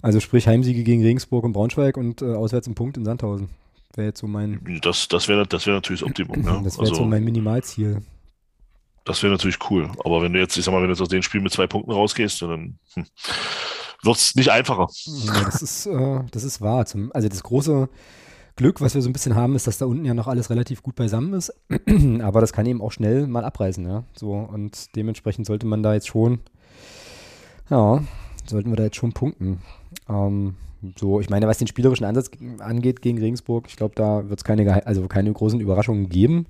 Speaker 2: Also sprich Heimsiege gegen Regensburg und Braunschweig und äh, auswärts ein Punkt in Sandhausen. Wäre jetzt so mein.
Speaker 1: Das, das wäre das wär natürlich das Optimum, ja. (clears throat)
Speaker 2: Das wäre also, so mein Minimalziel.
Speaker 1: Das wäre natürlich cool. Aber wenn du jetzt, ich sag mal, wenn du jetzt aus den Spielen mit zwei Punkten rausgehst, dann. Hm wird es nicht einfacher.
Speaker 2: Ja, das ist, äh, das ist wahr. Zum, also das große Glück, was wir so ein bisschen haben, ist, dass da unten ja noch alles relativ gut beisammen ist. (clears throat) Aber das kann eben auch schnell mal abreißen, ja. So, und dementsprechend sollte man da jetzt schon, ja, sollten wir da jetzt schon punkten. Ähm, so, ich meine, was den spielerischen Ansatz angeht gegen Regensburg, ich glaube, da wird es keine, also keine großen Überraschungen geben.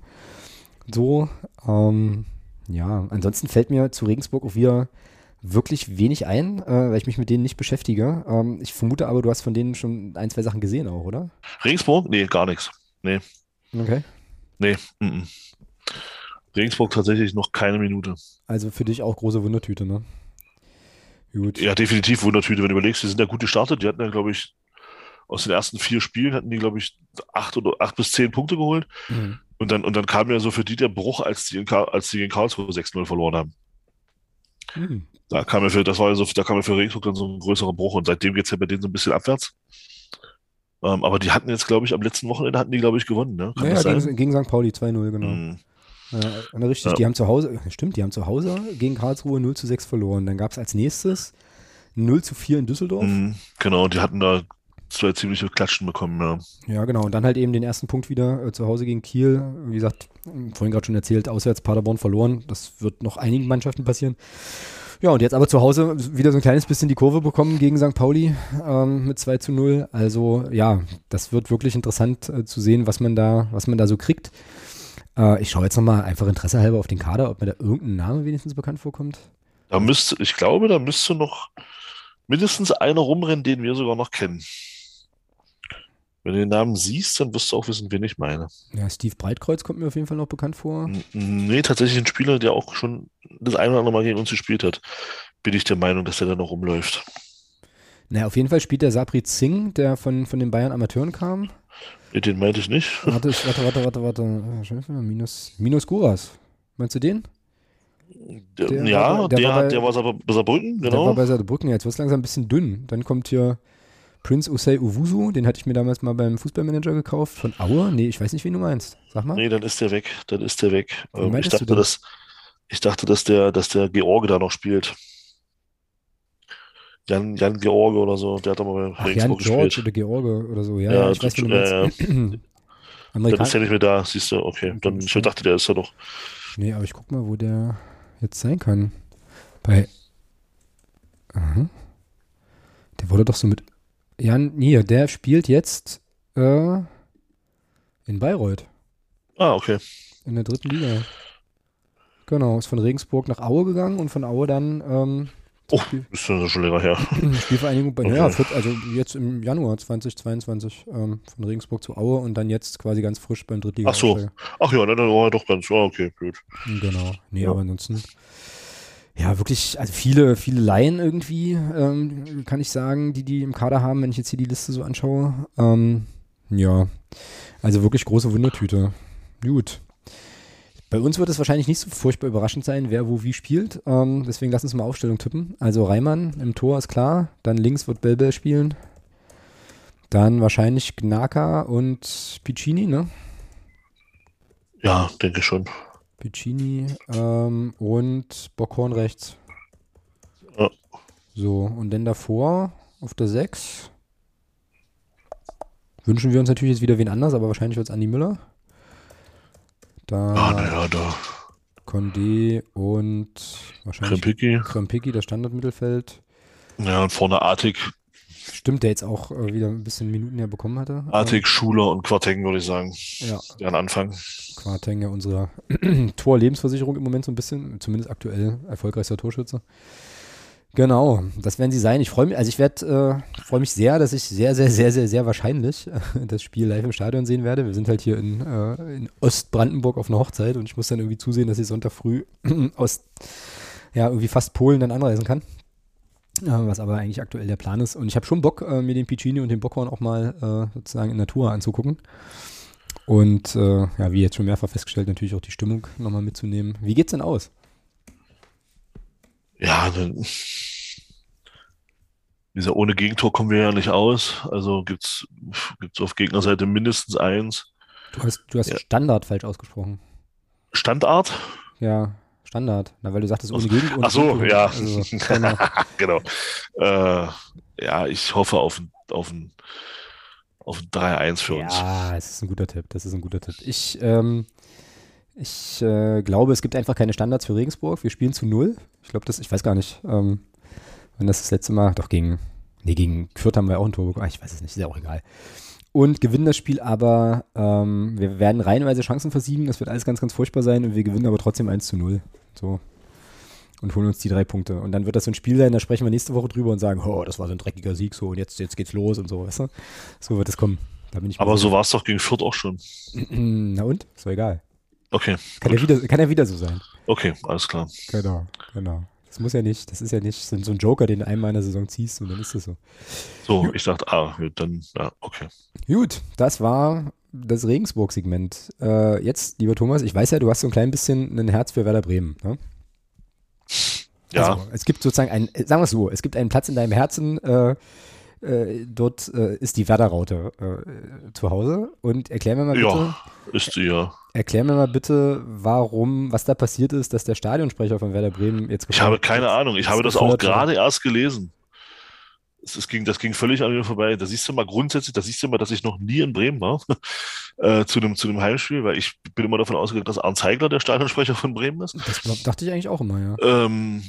Speaker 2: So, ähm, ja, ansonsten fällt mir zu Regensburg auch wieder wirklich wenig ein, äh, weil ich mich mit denen nicht beschäftige. Ähm, ich vermute aber, du hast von denen schon ein, zwei Sachen gesehen auch, oder?
Speaker 1: Regensburg? Nee, gar nichts. Nee.
Speaker 2: Okay.
Speaker 1: Nee. Mm -mm. Regensburg tatsächlich noch keine Minute.
Speaker 2: Also für dich auch große Wundertüte, ne?
Speaker 1: Gut. Ja, definitiv Wundertüte, wenn du überlegst, die sind ja gut gestartet. Die hatten ja, glaube ich, aus den ersten vier Spielen hatten die, glaube ich, acht oder acht bis zehn Punkte geholt. Mhm. Und dann, und dann kam ja so für die der Bruch, als die, in, als die gegen Karlsruhe 6-0 verloren haben. Mhm. Da kam ja für, das war ja so, da kam ja für Regensburg dann so ein größerer Bruch und seitdem geht es ja bei denen so ein bisschen abwärts. Ähm, aber die hatten jetzt, glaube ich, am letzten Wochenende hatten die, glaube ich, gewonnen, ne?
Speaker 2: Kann ja, ja gegen, gegen, St. Pauli 2-0, genau. Mhm. Ja, richtig, ja. die haben zu Hause, (laughs) stimmt, die haben zu Hause gegen Karlsruhe 0 zu 6 verloren. Dann gab es als nächstes 0 zu 4 in Düsseldorf. Mhm,
Speaker 1: genau, die hatten da zwei ziemliche Klatschen bekommen, ja.
Speaker 2: Ja, genau. Und dann halt eben den ersten Punkt wieder äh, zu Hause gegen Kiel. Wie gesagt, vorhin gerade schon erzählt, auswärts Paderborn verloren. Das wird noch einigen Mannschaften passieren. Ja, und jetzt aber zu Hause wieder so ein kleines bisschen die Kurve bekommen gegen St. Pauli ähm, mit 2 zu 0. Also ja, das wird wirklich interessant äh, zu sehen, was man da, was man da so kriegt. Äh, ich schaue jetzt nochmal einfach Interesse halber auf den Kader, ob mir da irgendein Name wenigstens bekannt vorkommt.
Speaker 1: Da müsste, ich glaube, da müsste noch mindestens einer rumrennen, den wir sogar noch kennen. Wenn du den Namen siehst, dann wirst du auch wissen, wen ich meine.
Speaker 2: Ja, Steve Breitkreuz kommt mir auf jeden Fall noch bekannt vor.
Speaker 1: Nee, tatsächlich ein Spieler, der auch schon das eine oder andere Mal gegen uns gespielt hat. Bin ich der Meinung, dass der da noch rumläuft.
Speaker 2: Naja, auf jeden Fall spielt der Sabri Singh, der von, von den Bayern Amateuren kam.
Speaker 1: Den meinte ich nicht.
Speaker 2: Warte, warte, warte, warte, warte. Minus, Minus Guras. Meinst du den?
Speaker 1: Der, der ja, war, der, der, war bei, der war bei Saarbrücken, genau. Der
Speaker 2: war bei Saarbrücken, jetzt wird es langsam ein bisschen dünn. Dann kommt hier Prince Usei Uwusu, den hatte ich mir damals mal beim Fußballmanager gekauft. Von Aue? Nee, ich weiß nicht, wen du meinst. Sag mal.
Speaker 1: Nee, dann ist der weg. Dann ist der weg. Ähm, ich, dachte, dass, ich dachte, dass der, dass der George da noch spielt. Jan, Jan George oder so, der hat doch mal
Speaker 2: bei Jan George oder George oder so, ja, ja ich weiß, nicht,
Speaker 1: ja, ja. (clears throat) Dann ist er nicht mehr da, siehst du, okay. Dann, ich dachte, der ist ja noch.
Speaker 2: Nee, aber ich guck mal, wo der jetzt sein kann. Bei. Aha. Der wurde doch so mit Jan, hier, der spielt jetzt. Äh, In Bayreuth.
Speaker 1: Ah, okay.
Speaker 2: In der dritten Liga. Genau, ist von Regensburg nach Aue gegangen und von Aue dann ähm,
Speaker 1: Oh, ist ja schon länger her. (clears throat)
Speaker 2: Spielvereinigung bei,
Speaker 1: Okay.
Speaker 2: viert- also jetzt im Januar 2022 ähm, von Regensburg zu Aue und dann jetzt quasi ganz frisch beim Drittliga.
Speaker 1: Ach so. Ach ja, dann war er doch ganz. Ja, okay, gut.
Speaker 2: Genau. Nee,
Speaker 1: Ja.
Speaker 2: aber ansonsten. Ja, wirklich, also viele, viele Laien irgendwie, ähm, kann ich sagen, die die im Kader haben, wenn ich jetzt hier die Liste so anschaue. Ähm, ja, also wirklich große Wundertüte. Gut. Bei uns wird es wahrscheinlich nicht so furchtbar überraschend sein, wer wo wie spielt. Ähm, deswegen lass uns mal Aufstellung tippen. Also Reimann im Tor ist klar. Dann links wird Belbel spielen. Dann wahrscheinlich Gnaka und Piccini, ne?
Speaker 1: Ja, denke schon.
Speaker 2: Piccini ähm, und Bockhorn rechts.
Speaker 1: Ja.
Speaker 2: So, und dann davor auf der 6 wünschen wir uns natürlich jetzt wieder wen anders, aber wahrscheinlich wird es Andi Müller. Da
Speaker 1: Ah, naja, da.
Speaker 2: Condé und wahrscheinlich
Speaker 1: Krempicki.
Speaker 2: Krempicki, das Standardmittelfeld.
Speaker 1: Ja, und vorne Artig.
Speaker 2: Stimmt, der jetzt auch äh, wieder ein bisschen Minuten ja bekommen hatte.
Speaker 1: Artig, Schuler und Quarteng, würde ich sagen.
Speaker 2: Ja,
Speaker 1: Deren Anfang.
Speaker 2: Quarteng ja unsere (clears throat) Tor-Lebensversicherung im Moment so ein bisschen, zumindest aktuell erfolgreichster Torschütze. Genau, das werden sie sein. Ich freue mich, also ich werde, äh, freue mich sehr, dass ich sehr, sehr, sehr, sehr, sehr wahrscheinlich äh, (laughs) das Spiel live im Stadion sehen werde. Wir sind halt hier in, äh, in Ostbrandenburg auf einer Hochzeit und ich muss dann irgendwie zusehen, dass ich Sonntag früh (clears throat) aus, ja, irgendwie fast Polen dann anreisen kann. Äh, was aber eigentlich aktuell der Plan ist. Und ich habe schon Bock, äh, mir den Piccini und den Bockhorn auch mal äh, sozusagen in Natur anzugucken. Und äh, ja, wie jetzt schon mehrfach festgestellt, natürlich auch die Stimmung nochmal mitzunehmen. Wie geht's denn aus?
Speaker 1: Ja, dann. Dieser ohne Gegentor kommen wir ja nicht aus. Also gibt's gibt's auf Gegnerseite mindestens eins.
Speaker 2: Du hast, du hast
Speaker 1: Ja.
Speaker 2: Standard falsch ausgesprochen.
Speaker 1: Standard?
Speaker 2: Ja, Standard. Na, weil du sagtest ohne Gegend. ohne
Speaker 1: Ach so,
Speaker 2: Gegentor.
Speaker 1: ja.
Speaker 2: Also, (laughs) genau.
Speaker 1: Genau. Äh, ja, ich hoffe auf ein, auf ein, auf ein 3-1 für uns.
Speaker 2: Ja, es ist ein guter Tipp. Das ist ein guter Tipp. Ich, ähm, ich äh, glaube, es gibt einfach keine Standards für Regensburg. Wir spielen zu null. Ich glaube, das, ich weiß gar nicht, ähm, wenn das das letzte Mal, doch gegen, nee, gegen Fürth haben wir auch ein Tor bekommen. Ah, Ich weiß es nicht, ist ja auch egal. Und gewinnen das Spiel aber, ähm, wir werden reihenweise Chancen versiegen. Das wird alles ganz, ganz furchtbar sein und wir gewinnen aber trotzdem 1 zu 0. So. Und holen uns die drei Punkte. Und dann wird das so ein Spiel sein, da sprechen wir nächste Woche drüber und sagen, oh, das war so ein dreckiger Sieg, so und jetzt, jetzt geht's los und so, weißt du? So wird es kommen.
Speaker 1: Aber so war es doch gegen Fürth auch schon. (clears throat)
Speaker 2: Na und? Ist doch egal.
Speaker 1: Okay,
Speaker 2: Kann ja,
Speaker 1: gut.
Speaker 2: wieder, kann ja wieder so sein.
Speaker 1: Okay, alles klar.
Speaker 2: Genau, genau. Das muss ja nicht, das ist ja nicht so, so ein Joker, den du einmal in der Saison ziehst und dann ist das so.
Speaker 1: So, ich dachte, ah, gut, dann, ja, okay.
Speaker 2: Gut, das war das Regensburg-Segment. Äh, jetzt, lieber Thomas, ich weiß ja, du hast so ein klein bisschen ein Herz für Werder Bremen. Ne?
Speaker 1: Ja,
Speaker 2: Also, es gibt sozusagen einen, äh, sagen wir es so, es gibt einen Platz in deinem Herzen, äh, äh, dort äh, ist die Werder-Raute äh, zu Hause. Und erklär mir mal bitte,
Speaker 1: ja, ist die ja.
Speaker 2: erklär mir mal bitte, warum, was da passiert ist, dass der Stadionsprecher von Werder Bremen jetzt
Speaker 1: Ich habe keine Ahnung. Ich habe das auch gerade erst gelesen. Es, ging, das ging völlig an mir vorbei. Da siehst du mal grundsätzlich, da siehst du mal, dass ich noch nie in Bremen war (laughs) äh, zu einem zu einem Heimspiel, weil ich bin immer davon ausgegangen, dass Arndt Zeigler der Stadionsprecher von Bremen ist.
Speaker 2: Das dachte ich eigentlich auch immer, ja.
Speaker 1: Ähm,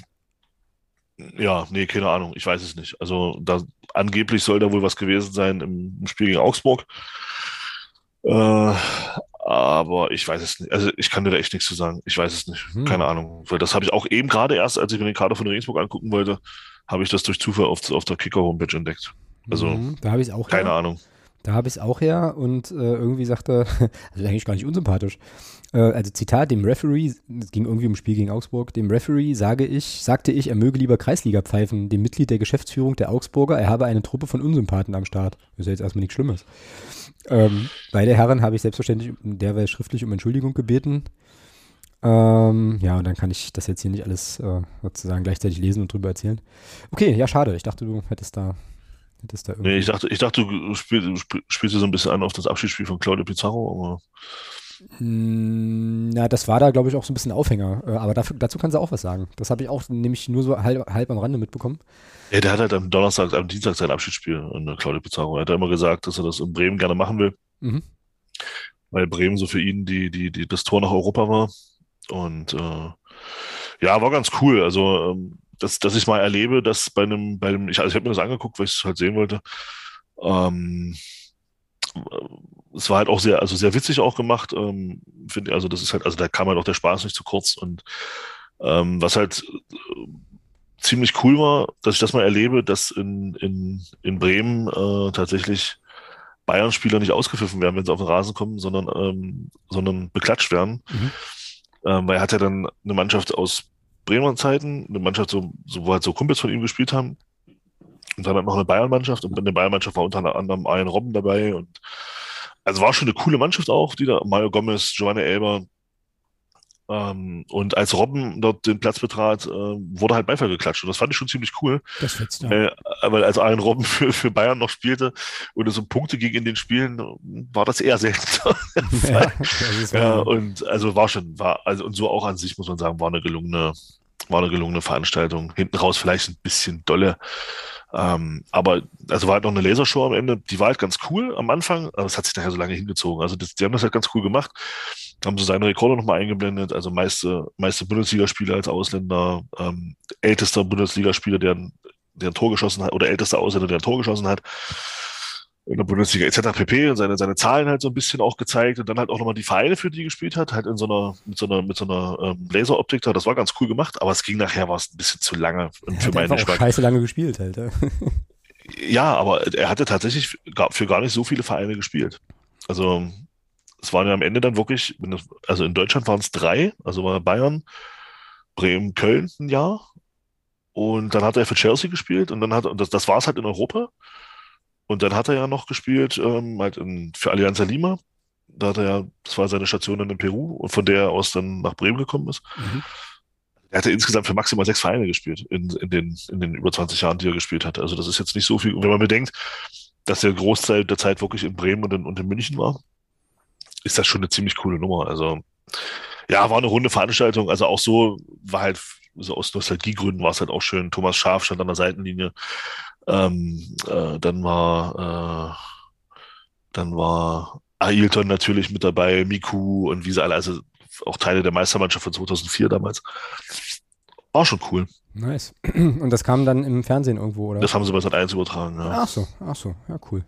Speaker 1: ja, nee, keine Ahnung. Ich weiß es nicht. Also da angeblich soll da wohl was gewesen sein im, im Spiel gegen Augsburg. Äh, aber ich weiß es nicht. Also ich kann dir da echt nichts zu sagen. Ich weiß es nicht.
Speaker 2: Hm.
Speaker 1: Keine Ahnung. Weil das habe ich auch eben gerade erst, als ich mir den Kader von Regensburg angucken wollte, habe ich das durch Zufall auf, auf der Kicker-Homepage entdeckt. Also,
Speaker 2: Mhm, da habe ich es auch
Speaker 1: Keine
Speaker 2: her.
Speaker 1: Ahnung.
Speaker 2: Da habe ich es auch her und äh, irgendwie sagte, also (laughs) eigentlich gar nicht unsympathisch. Äh, also Zitat, dem Referee, es ging irgendwie um Spiel gegen Augsburg, dem Referee sage ich, sagte ich, er möge lieber Kreisliga pfeifen, dem Mitglied der Geschäftsführung der Augsburger, er habe eine Truppe von Unsympathen am Start. Ist ja jetzt erstmal nichts Schlimmes. Ähm, beide Herren habe ich selbstverständlich derweil schriftlich um Entschuldigung gebeten. Ähm, ja, und dann kann ich das jetzt hier nicht alles äh, sozusagen gleichzeitig lesen und drüber erzählen. Okay, ja, schade. Ich dachte, du hättest da, hättest da irgendwie.
Speaker 1: Nee, ich dachte, ich dachte, du spielst, du spiel- spielst dir so ein bisschen an auf das Abschiedsspiel von Claudio Pizarro, aber
Speaker 2: Mm, Na, das war da, glaube ich, auch so ein bisschen Aufhänger. Äh, Aber dafür, dazu kannst du auch was sagen. Das habe ich auch nämlich nur so halb, halb am Rande mitbekommen.
Speaker 1: Ja, der hat halt am Donnerstag, am Dienstag sein Abschiedsspiel und äh, Claudio Pizarro. Er hat immer gesagt, dass er das in Bremen gerne machen will,
Speaker 2: Mhm.
Speaker 1: weil Bremen so für ihn die, die, die, das Tor nach Europa war. Und äh, ja, war ganz cool. Also, ähm, dass, dass ich mal erlebe, dass bei einem, bei einem, ich, also ich habe mir das angeguckt, weil ich es halt sehen wollte, ähm, es war halt auch sehr, also sehr witzig auch gemacht. Ähm, finde also das ist halt, also da kam halt auch der Spaß nicht zu kurz. Und ähm, was halt äh, ziemlich cool war, dass ich das mal erlebe, dass in, in, in Bremen äh, tatsächlich Bayern-Spieler nicht ausgepfiffen werden, wenn sie auf den Rasen kommen, sondern, ähm, sondern beklatscht werden. Mhm. Ähm, weil er hat ja dann eine Mannschaft aus Bremer Zeiten, eine Mannschaft, so, so, wo halt so Kumpels von ihm gespielt haben. Und dann halt noch eine Bayern-Mannschaft. Und in der Bayern-Mannschaft war unter anderem Ian Robben dabei. Und also war schon eine coole Mannschaft auch, die da, Mario Gomez, Giovanni Elber, ähm, und als Robben dort den Platz betrat, äh, wurde halt Beifall geklatscht. Und das fand ich schon ziemlich cool. Das fetzt, ja. Äh, weil als Aaron Robben für, für Bayern noch spielte und es um Punkte ging in den Spielen, war das eher selten. (laughs) (laughs) ja, ja, und also war schon, war, also und so auch an sich muss man sagen, war eine gelungene, war eine gelungene Veranstaltung. Hinten raus vielleicht ein bisschen dolle. Ähm, aber also war halt noch eine Lasershow am Ende, die war halt ganz cool am Anfang, aber es hat sich nachher so lange hingezogen. Also das, die haben das halt ganz cool gemacht haben sie seine Rekorde nochmal eingeblendet, also meiste, meiste Bundesligaspieler als Ausländer, ähm, ältester Bundesligaspieler, der, der ein Tor geschossen hat, oder ältester Ausländer, der ein Tor geschossen hat in der Bundesliga etc. pp. und seine, seine Zahlen halt so ein bisschen auch gezeigt und dann halt auch nochmal die Vereine, für die gespielt hat, halt in so einer, mit so einer, mit so einer ähm, Laseroptik da. Das war ganz cool gemacht, aber es ging nachher war es ein bisschen zu lange
Speaker 2: und für meinen Geschmack. scheiße lange gespielt halt. Ja.
Speaker 1: ja, aber er hatte tatsächlich für gar nicht so viele Vereine gespielt. Also es waren ja am Ende dann wirklich, also in Deutschland waren es drei, also war Bayern, Bremen, Köln ein Jahr. Und dann hat er für Chelsea gespielt und dann hat und das, das war es halt in Europa. Und dann hat er ja noch gespielt, ähm, halt in, für Alianza Lima. Da hat er ja, das war seine Station in Peru und von der er aus dann nach Bremen gekommen ist. Mhm. Er hatte insgesamt für maximal sechs Vereine gespielt in, in, den, in den über 20 Jahren, die er gespielt hat. Also das ist jetzt nicht so viel. Und wenn man bedenkt, dass er Großteil der Zeit wirklich in Bremen und in, und in München war, ist das schon eine ziemlich coole Nummer. Also ja, war eine runde Veranstaltung. Also auch so war halt, so aus Nostalgiegründen war es halt auch schön. Thomas Schaf stand an der Seitenlinie. Ähm, äh, dann war, äh, dann war Ailton natürlich mit dabei, Miku und wie sie alle, also auch Teile der Meistermannschaft von 2004 damals. War schon cool.
Speaker 2: Nice. (clears throat) Und das kam dann im Fernsehen irgendwo, oder?
Speaker 1: Das haben sie bei Sat 1 übertragen, ja.
Speaker 2: Ach so, ach so, ja, cool.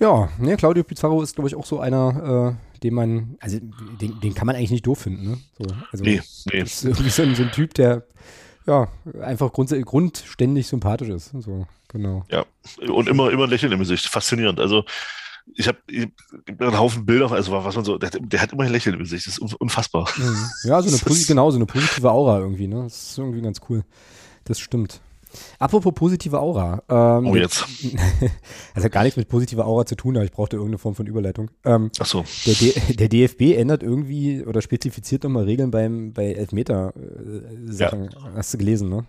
Speaker 2: Ja, ne, Claudio Pizarro ist, glaube ich, auch so einer, äh, den man, also den, den kann man eigentlich nicht doof finden, ne? So, also, nee, nee. Ist irgendwie so ein, so ein Typ, der ja einfach grund, grundständig sympathisch ist. So, genau.
Speaker 1: Ja, und immer, immer ein Lächeln im Gesicht. Faszinierend. Also ich habe einen Haufen Bilder, also was man so, der, der, hat immer ein Lächeln im Gesicht, das ist unfassbar.
Speaker 2: Mhm. Ja, so eine, (laughs) genau, so eine positive Aura irgendwie, ne? Das ist irgendwie ganz cool. Das stimmt. Apropos positive Aura.
Speaker 1: Ähm, oh, jetzt. (laughs)
Speaker 2: Das hat gar nichts mit positiver Aura zu tun, aber ich brauchte irgendeine Form von Überleitung. Ähm,
Speaker 1: Ach so.
Speaker 2: Der, der, DFB ändert irgendwie oder spezifiziert nochmal Regeln beim, bei Elfmeter-Sachen. Äh, ja. Hast du gelesen, ne?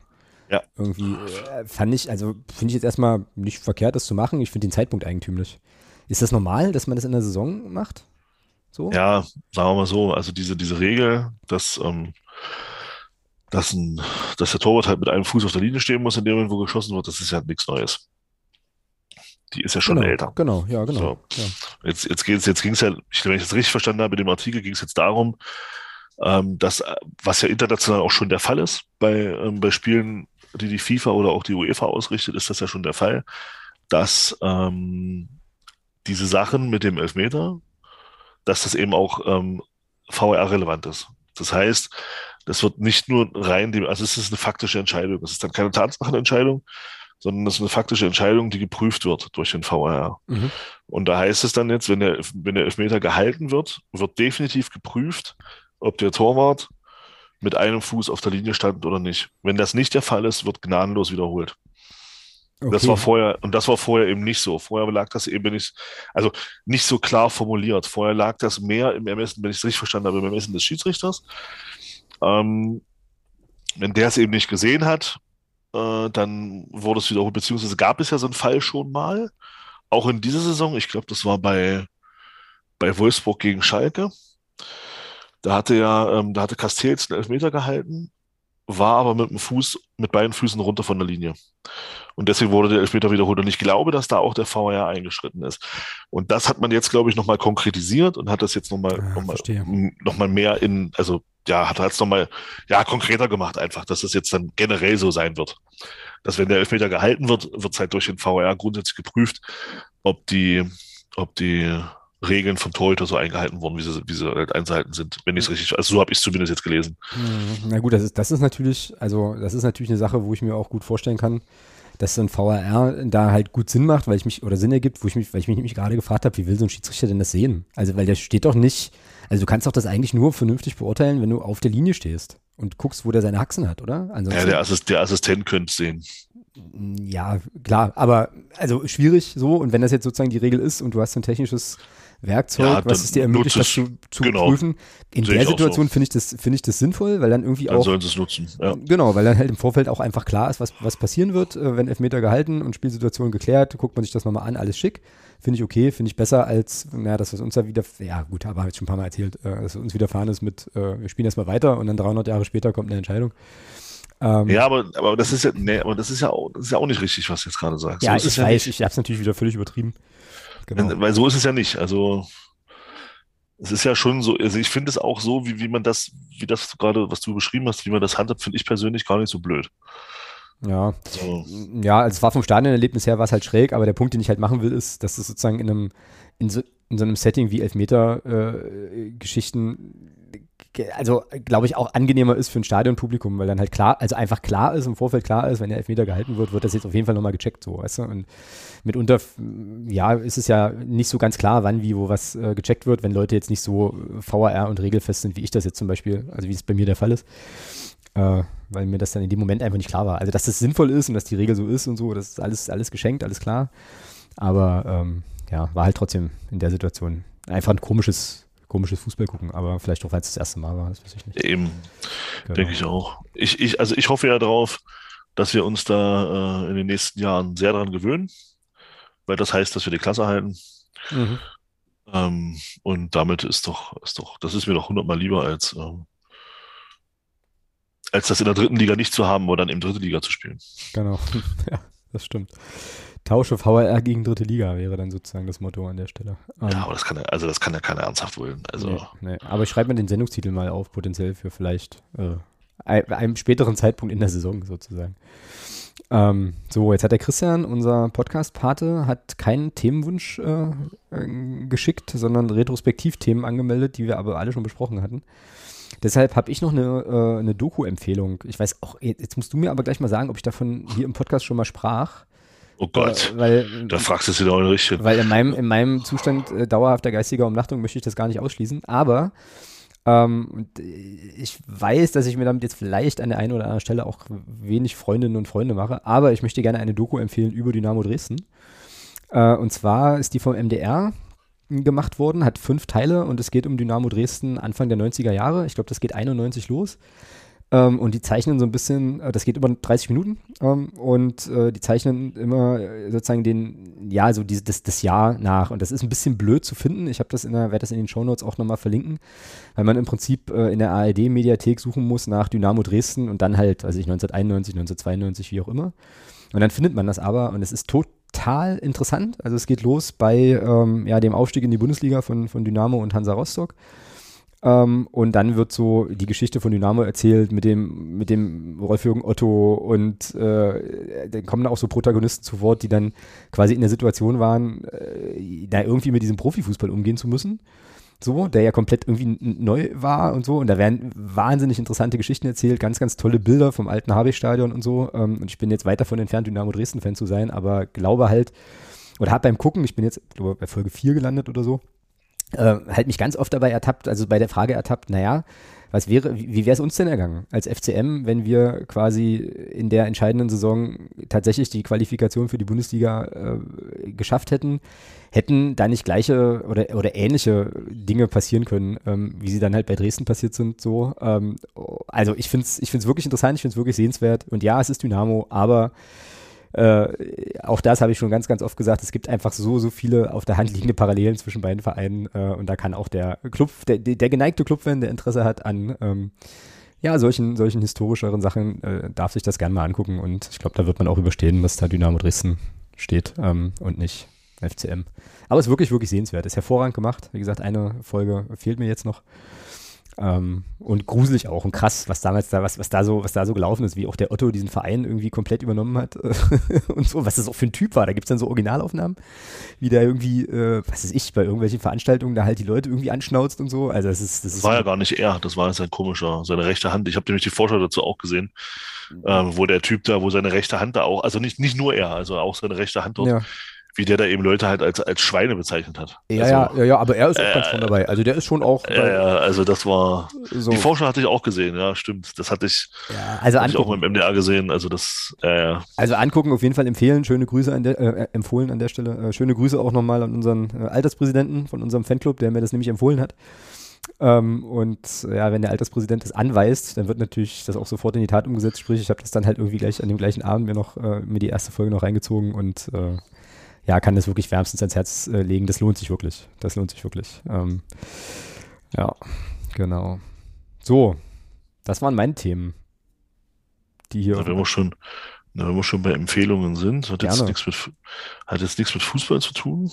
Speaker 1: Ja.
Speaker 2: Irgendwie äh, fand ich, also finde ich jetzt erstmal nicht verkehrt, das zu machen. Ich finde den Zeitpunkt eigentümlich. Ist das normal, dass man das in der Saison macht?
Speaker 1: So? Ja, sagen wir mal so. Also diese, diese Regel, dass ähm, dass, ein, dass der Torwart halt mit einem Fuß auf der Linie stehen muss, in dem Moment, wo geschossen wird, das ist ja nichts Neues. Die ist ja schon
Speaker 2: genau,
Speaker 1: älter.
Speaker 2: Genau, ja, genau.
Speaker 1: So.
Speaker 2: Ja.
Speaker 1: Jetzt, jetzt, geht's, jetzt ging es ja, wenn ich das richtig verstanden habe, in dem Artikel ging es jetzt darum, ähm, dass, was ja international auch schon der Fall ist, bei, ähm, bei Spielen, die die FIFA oder auch die UEFA ausrichtet, ist das ja schon der Fall, dass ähm, diese Sachen mit dem Elfmeter, dass das eben auch ähm, VR-relevant ist. Das heißt, das wird nicht nur rein dem, also es ist eine faktische Entscheidung. Es ist dann keine Tatsachenentscheidung, sondern es ist eine faktische Entscheidung, die geprüft wird durch den VAR. Mhm. Und da heißt es dann jetzt, wenn der, wenn der Elfmeter gehalten wird, wird definitiv geprüft, ob der Torwart mit einem Fuß auf der Linie stand oder nicht. Wenn das nicht der Fall ist, wird gnadenlos wiederholt. Okay. Das war vorher, und das war vorher eben nicht so. Vorher lag das eben nicht, also nicht so klar formuliert. Vorher lag das mehr im Ermessen, wenn ich es richtig verstanden habe, im Ermessen des Schiedsrichters. Ähm, wenn der es eben nicht gesehen hat, äh, dann wurde es wiederholt, beziehungsweise gab es ja so einen Fall schon mal, auch in dieser Saison, ich glaube, das war bei, bei Wolfsburg gegen Schalke. Da hatte ja, ähm, da hatte Castells einen Elfmeter gehalten, war aber mit dem Fuß, mit beiden Füßen runter von der Linie. Und deswegen wurde der Elfmeter wiederholt. Und ich glaube, dass da auch der VAR eingeschritten ist. Und das hat man jetzt, glaube ich, nochmal konkretisiert und hat das jetzt nochmal ja, noch, mal, noch mal mehr in, also ja, hat jetzt nochmal ja, konkreter gemacht, einfach, dass es jetzt dann generell so sein wird. Dass wenn der Elfmeter gehalten wird, wird es halt durch den VAR grundsätzlich geprüft, ob die, ob die Regeln vom Torhüter so eingehalten worden, wie sie, wie sie halt einzuhalten sind, wenn ich es richtig, also so habe ich es zumindest jetzt gelesen.
Speaker 2: Mhm. Na gut, das ist, das ist natürlich, also das ist natürlich eine Sache, wo ich mir auch gut vorstellen kann, dass so ein VAR da halt gut Sinn macht, weil ich mich, oder Sinn ergibt, wo ich mich, weil ich mich nämlich gerade gefragt habe, wie will so ein Schiedsrichter denn das sehen? Also, weil der steht doch nicht, also du kannst doch das eigentlich nur vernünftig beurteilen, wenn du auf der Linie stehst und guckst, wo der seine Haxen hat, oder?
Speaker 1: Ansonsten, ja, der, Assist, der Assistent könnte es sehen.
Speaker 2: Ja, klar, aber also schwierig so und wenn das jetzt sozusagen die Regel ist und du hast ein technisches Werkzeug, ja, was es dir ermöglicht, das zu, zu genau. prüfen. In Sehe der Situation so. finde ich, das, ich das sinnvoll, weil dann irgendwie
Speaker 1: dann
Speaker 2: auch.
Speaker 1: sollen sie es nutzen, ja.
Speaker 2: Genau, weil dann halt im Vorfeld auch einfach klar ist, was, was passieren wird, äh, wenn Elfmeter gehalten und Spielsituation geklärt, guckt man sich das nochmal an, alles schick. Finde ich okay, finde ich besser als, naja, das, was uns da wieder, ja gut, aber habe ich schon ein paar Mal erzählt, äh, dass uns widerfahren ist mit, äh, wir spielen erstmal weiter und dann 300 Jahre später kommt eine Entscheidung.
Speaker 1: Ähm, ja, aber, aber das ist ja, nee, aber das ist ja auch, das ist ja auch nicht richtig, was du jetzt gerade sagst.
Speaker 2: Ja,
Speaker 1: so
Speaker 2: ich weiß, ja ich habe es natürlich wieder völlig übertrieben.
Speaker 1: Genau. Weil so ist es ja nicht. Also es ist ja schon so, also ich finde es auch so, wie, wie man das, wie das gerade, was du beschrieben hast, wie man das handhabt, finde ich persönlich gar nicht so blöd.
Speaker 2: Ja. So. Ja, also es war vom Stadionerlebnis her war es halt schräg, aber der Punkt, den ich halt machen will, ist, dass es sozusagen in einem, in so, in so einem Setting wie Elfmeter-Geschichten äh, also glaube ich, auch angenehmer ist für ein Stadionpublikum, weil dann halt klar, also einfach klar ist, im Vorfeld klar ist, wenn der Elfmeter gehalten wird, wird das jetzt auf jeden Fall nochmal gecheckt, so, weißt du? Und mitunter, ja, ist es ja nicht so ganz klar, wann, wie, wo was äh, gecheckt wird, wenn Leute jetzt nicht so VAR und regelfest sind, wie ich das jetzt zum Beispiel, also wie es bei mir der Fall ist. Äh, weil mir das dann in dem Moment einfach nicht klar war. Also, dass das sinnvoll ist und dass die Regel so ist und so, das ist alles, alles geschenkt, alles klar. Aber ähm, ja, war halt trotzdem in der Situation einfach ein komisches komisches Fußball gucken, aber vielleicht auch, weil es das erste Mal war, das weiß ich nicht.
Speaker 1: Eben, genau. denke ich auch. Ich, ich, also ich hoffe ja darauf, dass wir uns da äh, in den nächsten Jahren sehr daran gewöhnen, weil das heißt, dass wir die Klasse halten. Mhm. Ähm, und damit ist doch, ist doch, das ist mir doch hundertmal lieber als, ähm, als das in der dritten Liga nicht zu haben oder dann in dritte Liga zu spielen.
Speaker 2: Genau, (laughs) ja, das stimmt. Tausche VRR gegen dritte Liga wäre dann sozusagen das Motto an der Stelle.
Speaker 1: ja, ähm, aber das kann ja, also das kann ja keiner ernsthaft wollen. Also. Nee,
Speaker 2: nee. Aber ich schreibe mir den Sendungstitel mal auf, potenziell für vielleicht äh, einem späteren Zeitpunkt in der Saison sozusagen. Ähm, so, jetzt hat der Christian, unser Podcast-Pate, hat keinen Themenwunsch äh, äh, geschickt, sondern Retrospektiv-Themen angemeldet, die wir aber alle schon besprochen hatten. Deshalb habe ich noch eine, äh, eine Doku-Empfehlung. Ich weiß auch, jetzt musst du mir aber gleich mal sagen, ob ich davon hier im Podcast schon mal sprach.
Speaker 1: Oh Gott, weil, da fragst du sie doch richtig.
Speaker 2: Weil in meinem, in meinem Zustand äh, dauerhafter geistiger Umnachtung möchte ich das gar nicht ausschließen. Aber ähm, ich weiß, dass ich mir damit jetzt vielleicht an der einen oder anderen Stelle auch wenig Freundinnen und Freunde mache. Aber ich möchte gerne eine Doku empfehlen über Dynamo Dresden. Äh, und zwar ist die vom MDR gemacht worden, hat fünf Teile und es geht um Dynamo Dresden Anfang der 90er Jahre. Ich glaube, das geht 91 los. Ähm, und die zeichnen so ein bisschen, äh, das geht über 30 Minuten ähm, und äh, die zeichnen immer äh, sozusagen den, ja, so diese, das, das Jahr nach. Und das ist ein bisschen blöd zu finden. Ich habe das in der, werde das in den Shownotes auch nochmal verlinken, weil man im Prinzip äh, in der ARD-Mediathek suchen muss nach Dynamo Dresden und dann halt, also ich 1991, 1992, wie auch immer. Und dann findet man das aber und es ist total interessant. Also es geht los bei ähm, ja, dem Aufstieg in die Bundesliga von, von Dynamo und Hansa Rostock. Ähm, und dann wird so die Geschichte von Dynamo erzählt mit dem, mit dem Rolf-Jürgen Otto und äh, dann kommen auch so Protagonisten zu Wort, die dann quasi in der Situation waren, äh, da irgendwie mit diesem Profifußball umgehen zu müssen. So, der ja komplett irgendwie neu war und so. Und da werden wahnsinnig interessante Geschichten erzählt, ganz, ganz tolle Bilder vom alten HB-Stadion und so. Ähm, und ich bin jetzt weit davon entfernt, Dynamo Dresden-Fan zu sein, aber glaube halt, oder habe beim Gucken, ich bin jetzt, glaube bei Folge 4 gelandet oder so, äh, halt mich ganz oft dabei ertappt, also bei der Frage ertappt, naja, was wäre, wie, wäre es uns denn ergangen als FCM, wenn wir quasi in der entscheidenden Saison tatsächlich die Qualifikation für die Bundesliga äh, geschafft hätten? Hätten da nicht gleiche oder, oder ähnliche Dinge passieren können, ähm, wie sie dann halt bei Dresden passiert sind, so. Ähm, also ich finde es ich find's wirklich interessant, ich finde es wirklich sehenswert. Und ja, es ist Dynamo, aber äh, auch das habe ich schon ganz, ganz oft gesagt. Es gibt einfach so, so viele auf der Hand liegende Parallelen zwischen beiden Vereinen. Äh, und da kann auch der Club, der, der geneigte Clubfan, der Interesse hat an ähm, ja, solchen, solchen historischeren Sachen, äh, darf sich das gerne mal angucken. Und ich glaube, da wird man auch überstehen, was da Dynamo Dresden steht ähm, und nicht FCM. Aber es ist wirklich, wirklich sehenswert. Ist hervorragend gemacht. Wie gesagt, eine Folge fehlt mir jetzt noch. Ähm, und gruselig auch und krass, was damals da, was, was da so, was da so gelaufen ist, wie auch der Otto diesen Verein irgendwie komplett übernommen hat (laughs) und so, was das auch für ein Typ war. Da gibt es dann so Originalaufnahmen, wie der irgendwie, äh, was weiß ich, bei irgendwelchen Veranstaltungen da halt die Leute irgendwie anschnauzt und so. Also das ist, das,
Speaker 1: Das
Speaker 2: ist
Speaker 1: war ja gar nicht er, das war sein komischer, seine rechte Hand. Ich habe nämlich die Vorschau dazu auch gesehen, ähm, wo der Typ da, wo seine rechte Hand da auch, also nicht, nicht nur er, also auch seine rechte Hand dort,
Speaker 2: ja.
Speaker 1: Wie der da eben Leute halt als, als Schweine bezeichnet hat.
Speaker 2: Ja,
Speaker 1: also,
Speaker 2: ja, ja, ja, aber er ist auch
Speaker 1: äh,
Speaker 2: ganz vorne dabei. Also der ist schon auch
Speaker 1: Ja, ja, also das war,
Speaker 2: so.
Speaker 1: die Vorschau hatte ich auch gesehen, ja, stimmt. Das hatte ich,
Speaker 2: Ja, also
Speaker 1: hatte ich auch beim MDR gesehen, also das, ja.
Speaker 2: also angucken, auf jeden Fall empfehlen. Schöne Grüße an der, äh, empfohlen an der Stelle. Äh, schöne Grüße auch nochmal an unseren äh, Alterspräsidenten von unserem Fanclub, der mir das nämlich empfohlen hat. Ähm, und ja, wenn der Alterspräsident das anweist, dann wird natürlich das auch sofort in die Tat umgesetzt. Sprich, ich habe das dann halt irgendwie gleich an dem gleichen Abend mir noch äh, mir die erste Folge noch reingezogen und äh, ja, kann das wirklich wärmstens ans Herz äh, legen. Das lohnt sich wirklich. Das lohnt sich wirklich. Ähm, ja, genau. So, das waren meine Themen, die hier.
Speaker 1: Na, wenn wir schon, na, wenn wir schon bei Empfehlungen sind, hat jetzt nichts mit, hat jetzt nichts mit Fußball zu tun,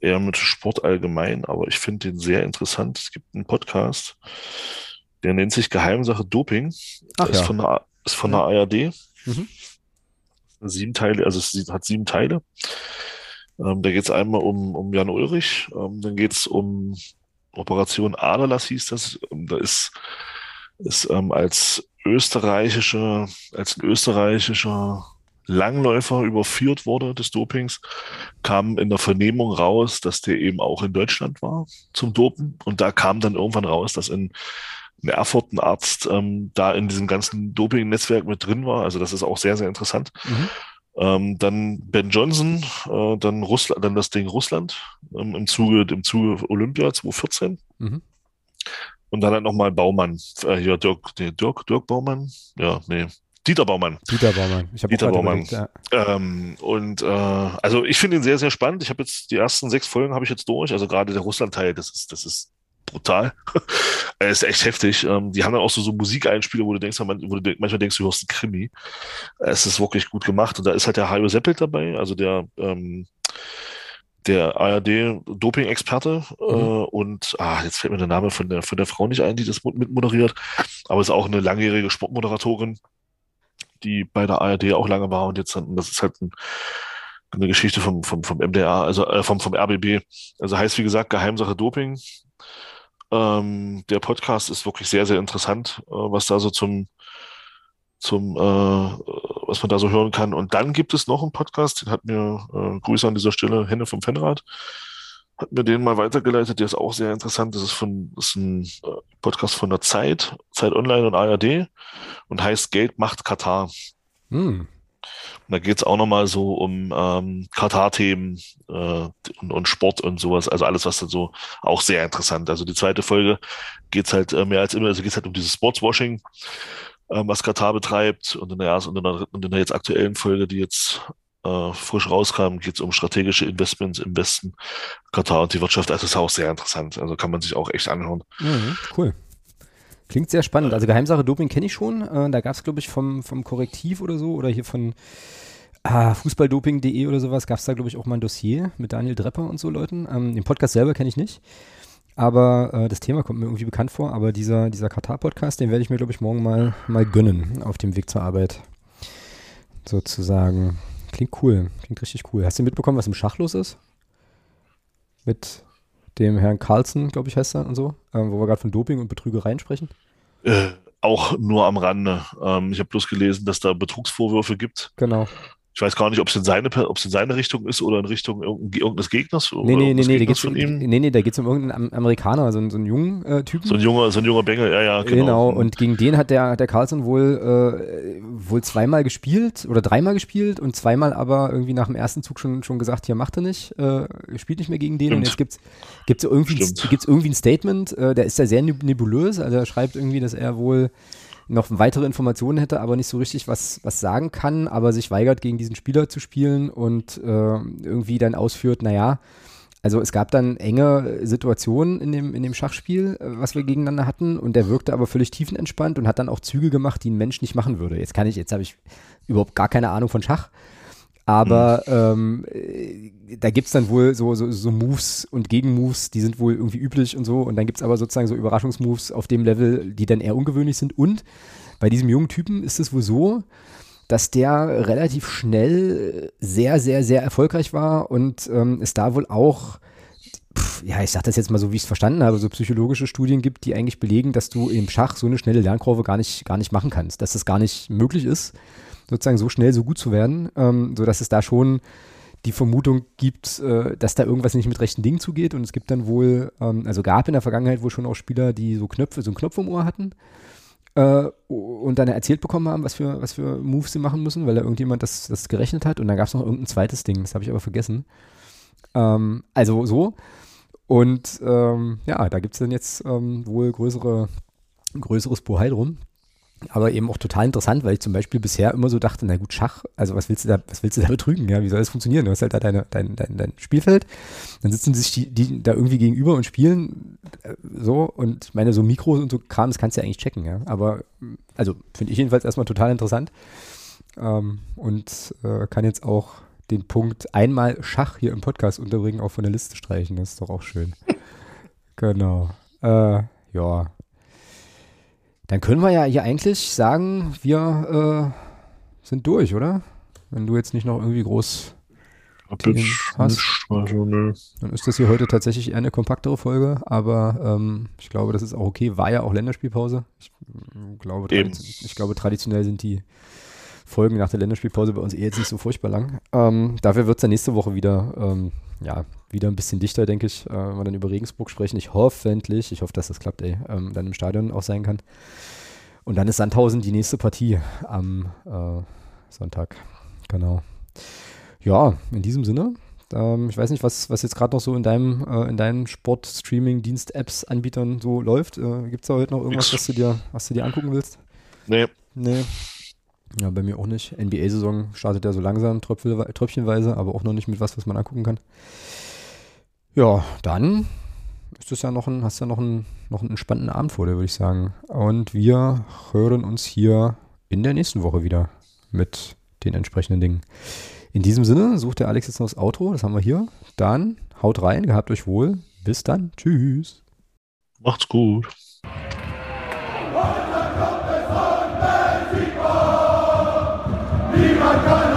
Speaker 1: eher mit Sport allgemein, aber ich finde den sehr interessant. Es gibt einen Podcast, der nennt sich Geheimsache Doping.
Speaker 2: Ach
Speaker 1: ist
Speaker 2: ja.
Speaker 1: von der, ist von der ARD.
Speaker 2: Mhm.
Speaker 1: Sieben Teile, also es hat sieben Teile. Ähm, da geht es einmal um, um Jan Ulrich, ähm, dann geht es um Operation Aderlass hieß das. Ähm, Da ist, ist ähm, als österreichischer, als ein österreichischer Langläufer überführt wurde des Dopings, kam in der Vernehmung raus, dass der eben auch in Deutschland war zum Dopen. Und da kam dann irgendwann raus, dass in, ein Arzt ähm, da in diesem ganzen Doping-Netzwerk mit drin war. Also das ist auch sehr, sehr interessant.
Speaker 2: Mhm.
Speaker 1: Ähm, dann Ben Johnson, äh, dann Russland, dann das Ding Russland ähm, im Zuge, im Zuge Olympia 2014.
Speaker 2: Mhm.
Speaker 1: Und dann halt nochmal Baumann, äh, hier Dirk, nee, Dirk, Dirk Baumann? Ja, nee, Dieter Baumann.
Speaker 2: Dieter Baumann. Ich
Speaker 1: Dieter Baumann.
Speaker 2: überlegt, ja.
Speaker 1: Ähm, und äh, also ich finde ihn sehr, sehr spannend. Ich habe jetzt die ersten sechs Folgen habe ich jetzt durch. Also gerade der Russland-Teil, das ist, das ist brutal. Er (laughs) ist echt heftig. Ähm, die haben dann auch so, so Musikeinspieler, wo du denkst, wo du manchmal denkst, du hörst einen Krimi. Es ist wirklich gut gemacht. Und da ist halt der Hajo Seppelt dabei, also der, ähm, der ARD-Doping-Experte. Äh, und ah, jetzt fällt mir der Name von der, von der Frau nicht ein, die das mit moderiert. Aber ist auch eine langjährige Sportmoderatorin, die bei der ARD auch lange war. Und jetzt, das ist halt ein, eine Geschichte vom, vom, vom MDR, also äh, vom, vom RBB. Also heißt, wie gesagt, Geheimsache Doping. Ähm, der Podcast ist wirklich sehr, sehr interessant, äh, was da so zum, zum, äh, was man da so hören kann. Und dann gibt es noch einen Podcast, den hat mir, äh, Grüße an dieser Stelle, Henne vom Fanrad, hat mir den mal weitergeleitet, der ist auch sehr interessant. Das ist von, ist ein äh, Podcast von der Zeit, Zeit Online und ARD und heißt Geld macht Katar.
Speaker 2: Hm.
Speaker 1: Und da geht's auch nochmal so um ähm, Katar-Themen äh, und, und Sport und sowas. Also alles, was da so auch sehr interessant. Also die zweite Folge geht's halt äh, mehr als immer, also geht's halt um dieses Sportswashing, ähm, was Katar betreibt. Und in der und in der, und in der jetzt aktuellen Folge, die jetzt äh, frisch rauskam, geht's um strategische Investments im Westen, Katar und die Wirtschaft. Also ist auch sehr interessant. Also kann man sich auch echt anhören.
Speaker 2: Mhm, cool. Klingt sehr spannend. Also Geheimsache Doping kenne ich schon. Äh, da gab es, glaube ich, vom, vom Korrektiv oder so oder hier von ah, Fußballdoping.de oder sowas gab es da, glaube ich, auch mal ein Dossier mit Daniel Drepper und so Leuten. Ähm, den Podcast selber kenne ich nicht. Aber äh, das Thema kommt mir irgendwie bekannt vor. Aber dieser, dieser Katar-Podcast, den werde ich mir, glaube ich, morgen mal, mal gönnen auf dem Weg zur Arbeit. Sozusagen. Klingt cool. Klingt richtig cool. Hast du mitbekommen, was im Schach los ist? Mit dem Herrn Carlsen, glaube ich, heißt er und so, ähm, wo wir gerade von Doping und Betrügereien sprechen.
Speaker 1: Äh, auch nur am Rande. Ähm, ich habe bloß gelesen, dass da Betrugsvorwürfe gibt.
Speaker 2: Genau.
Speaker 1: Ich weiß gar nicht, ob es in seine, ob es in seine Richtung ist oder in Richtung irgendein- irgendeines Gegners.
Speaker 2: Nee, nee, nee, nee, da
Speaker 1: Gegners
Speaker 2: geht's um,
Speaker 1: ihm.
Speaker 2: nee, nee, da geht's um irgendeinen Am- Amerikaner, so, einen- so einen jungen äh, Typen.
Speaker 1: So ein junger, so ein junger Bengel, ja, ja,
Speaker 2: Genau,
Speaker 1: genau.
Speaker 2: und gegen den hat der, der Carlson wohl, äh, wohl zweimal gespielt oder dreimal gespielt und zweimal aber irgendwie nach dem ersten Zug schon, schon gesagt, hier macht er nicht, äh, spielt nicht mehr gegen den und
Speaker 1: Stimmt.
Speaker 2: jetzt gibt's, gibt's irgendwie, ein, gibt's irgendwie ein Statement, äh, der ist ja sehr neb- nebulös, also er schreibt irgendwie, dass er wohl noch weitere Informationen hätte, aber nicht so richtig was, was sagen kann, aber sich weigert, gegen diesen Spieler zu spielen und äh, irgendwie dann ausführt, naja, also es gab dann enge Situationen in dem, in dem Schachspiel, äh, was wir gegeneinander hatten und der wirkte aber völlig tiefenentspannt und hat dann auch Züge gemacht, die ein Mensch nicht machen würde. Jetzt kann ich, jetzt habe ich überhaupt gar keine Ahnung von Schach, Aber ähm, äh, da gibt's dann wohl so, so, so Moves und Gegenmoves, die sind wohl irgendwie üblich und so. Und dann gibt's aber sozusagen so Überraschungsmoves auf dem Level, die dann eher ungewöhnlich sind. Und bei diesem jungen Typen ist es wohl so, dass der relativ schnell sehr, sehr, sehr erfolgreich war und ähm, es da wohl auch, pf, ja, ich sag das jetzt mal so, wie ich es verstanden habe, so psychologische Studien gibt, die eigentlich belegen, dass du im Schach so eine schnelle Lernkurve gar nicht, gar nicht machen kannst, dass das gar nicht möglich ist, sozusagen so schnell so gut zu werden, ähm, sodass es da schon die Vermutung gibt, äh, dass da irgendwas nicht mit rechten Dingen zugeht und es gibt dann wohl, ähm, also gab in der Vergangenheit wohl schon auch Spieler, die so Knöpfe, so einen Knopf im Ohr hatten äh, und dann erzählt bekommen haben, was für, was für Moves sie machen müssen, weil da irgendjemand das, das gerechnet hat. Und dann gab es noch irgendein zweites Ding, das habe ich aber vergessen. Ähm, also so. Und ähm, ja, da gibt es dann jetzt ähm, wohl größere, größeres Bohai drum aber eben auch total interessant, weil ich zum Beispiel bisher immer so dachte, na gut, Schach, also was willst du da, was willst du da betrügen? Ja, wie soll das funktionieren? Du hast halt da deine, dein, dein, dein Spielfeld, dann sitzen sich die, die da irgendwie gegenüber und spielen äh, so und ich meine, so Mikros und so Kram, das kannst du ja eigentlich checken, ja. Aber also finde ich jedenfalls erstmal total interessant. Ähm, und äh, kann jetzt auch den Punkt einmal Schach hier im Podcast unterbringen, auch von der Liste streichen. Das ist doch auch schön. (laughs) genau. Äh, ja, dann können wir ja hier eigentlich sagen, wir äh, sind durch, oder? Wenn du jetzt nicht noch irgendwie groß Themen hast, also, ne. dann ist das hier heute tatsächlich eher eine kompaktere Folge, aber ähm, ich glaube, das ist auch okay. War ja auch Länderspielpause. Ich, äh, glaube, ich glaube, traditionell sind die Folgen nach der Länderspielpause bei uns eh jetzt nicht so furchtbar lang. Ähm, dafür wird es dann nächste Woche wieder, ähm, ja, wieder ein bisschen dichter, denke ich, äh, wenn wir dann über Regensburg sprechen. Ich hoffentlich, ich hoffe, dass das klappt, ey, ähm, dann im Stadion auch sein kann. Und dann ist Sandhausen die nächste Partie am äh, Sonntag. Genau. Ja, in diesem Sinne. Ähm, ich weiß nicht, was, was jetzt gerade noch so in deinem, äh, in deinen Sport-Streaming-Dienst-Apps-Anbietern so läuft. Äh, Gibt es da heute noch irgendwas, was du, dir, was du dir angucken willst?
Speaker 1: Nee.
Speaker 2: Nee. Ja, bei mir auch nicht. NBA-Saison startet ja so langsam, tröpfchenweise, aber auch noch nicht mit was, was man angucken kann. Ja, dann ist das ja noch ein, hast ja noch einen, noch einen entspannten Abend vor dir, würde ich sagen. Und wir hören uns hier in der nächsten Woche wieder mit den entsprechenden Dingen. In diesem Sinne sucht der Alex jetzt noch das Outro, das haben wir hier. Dann haut rein, gehabt euch wohl. Bis dann. Tschüss.
Speaker 1: Macht's gut. Niemand kann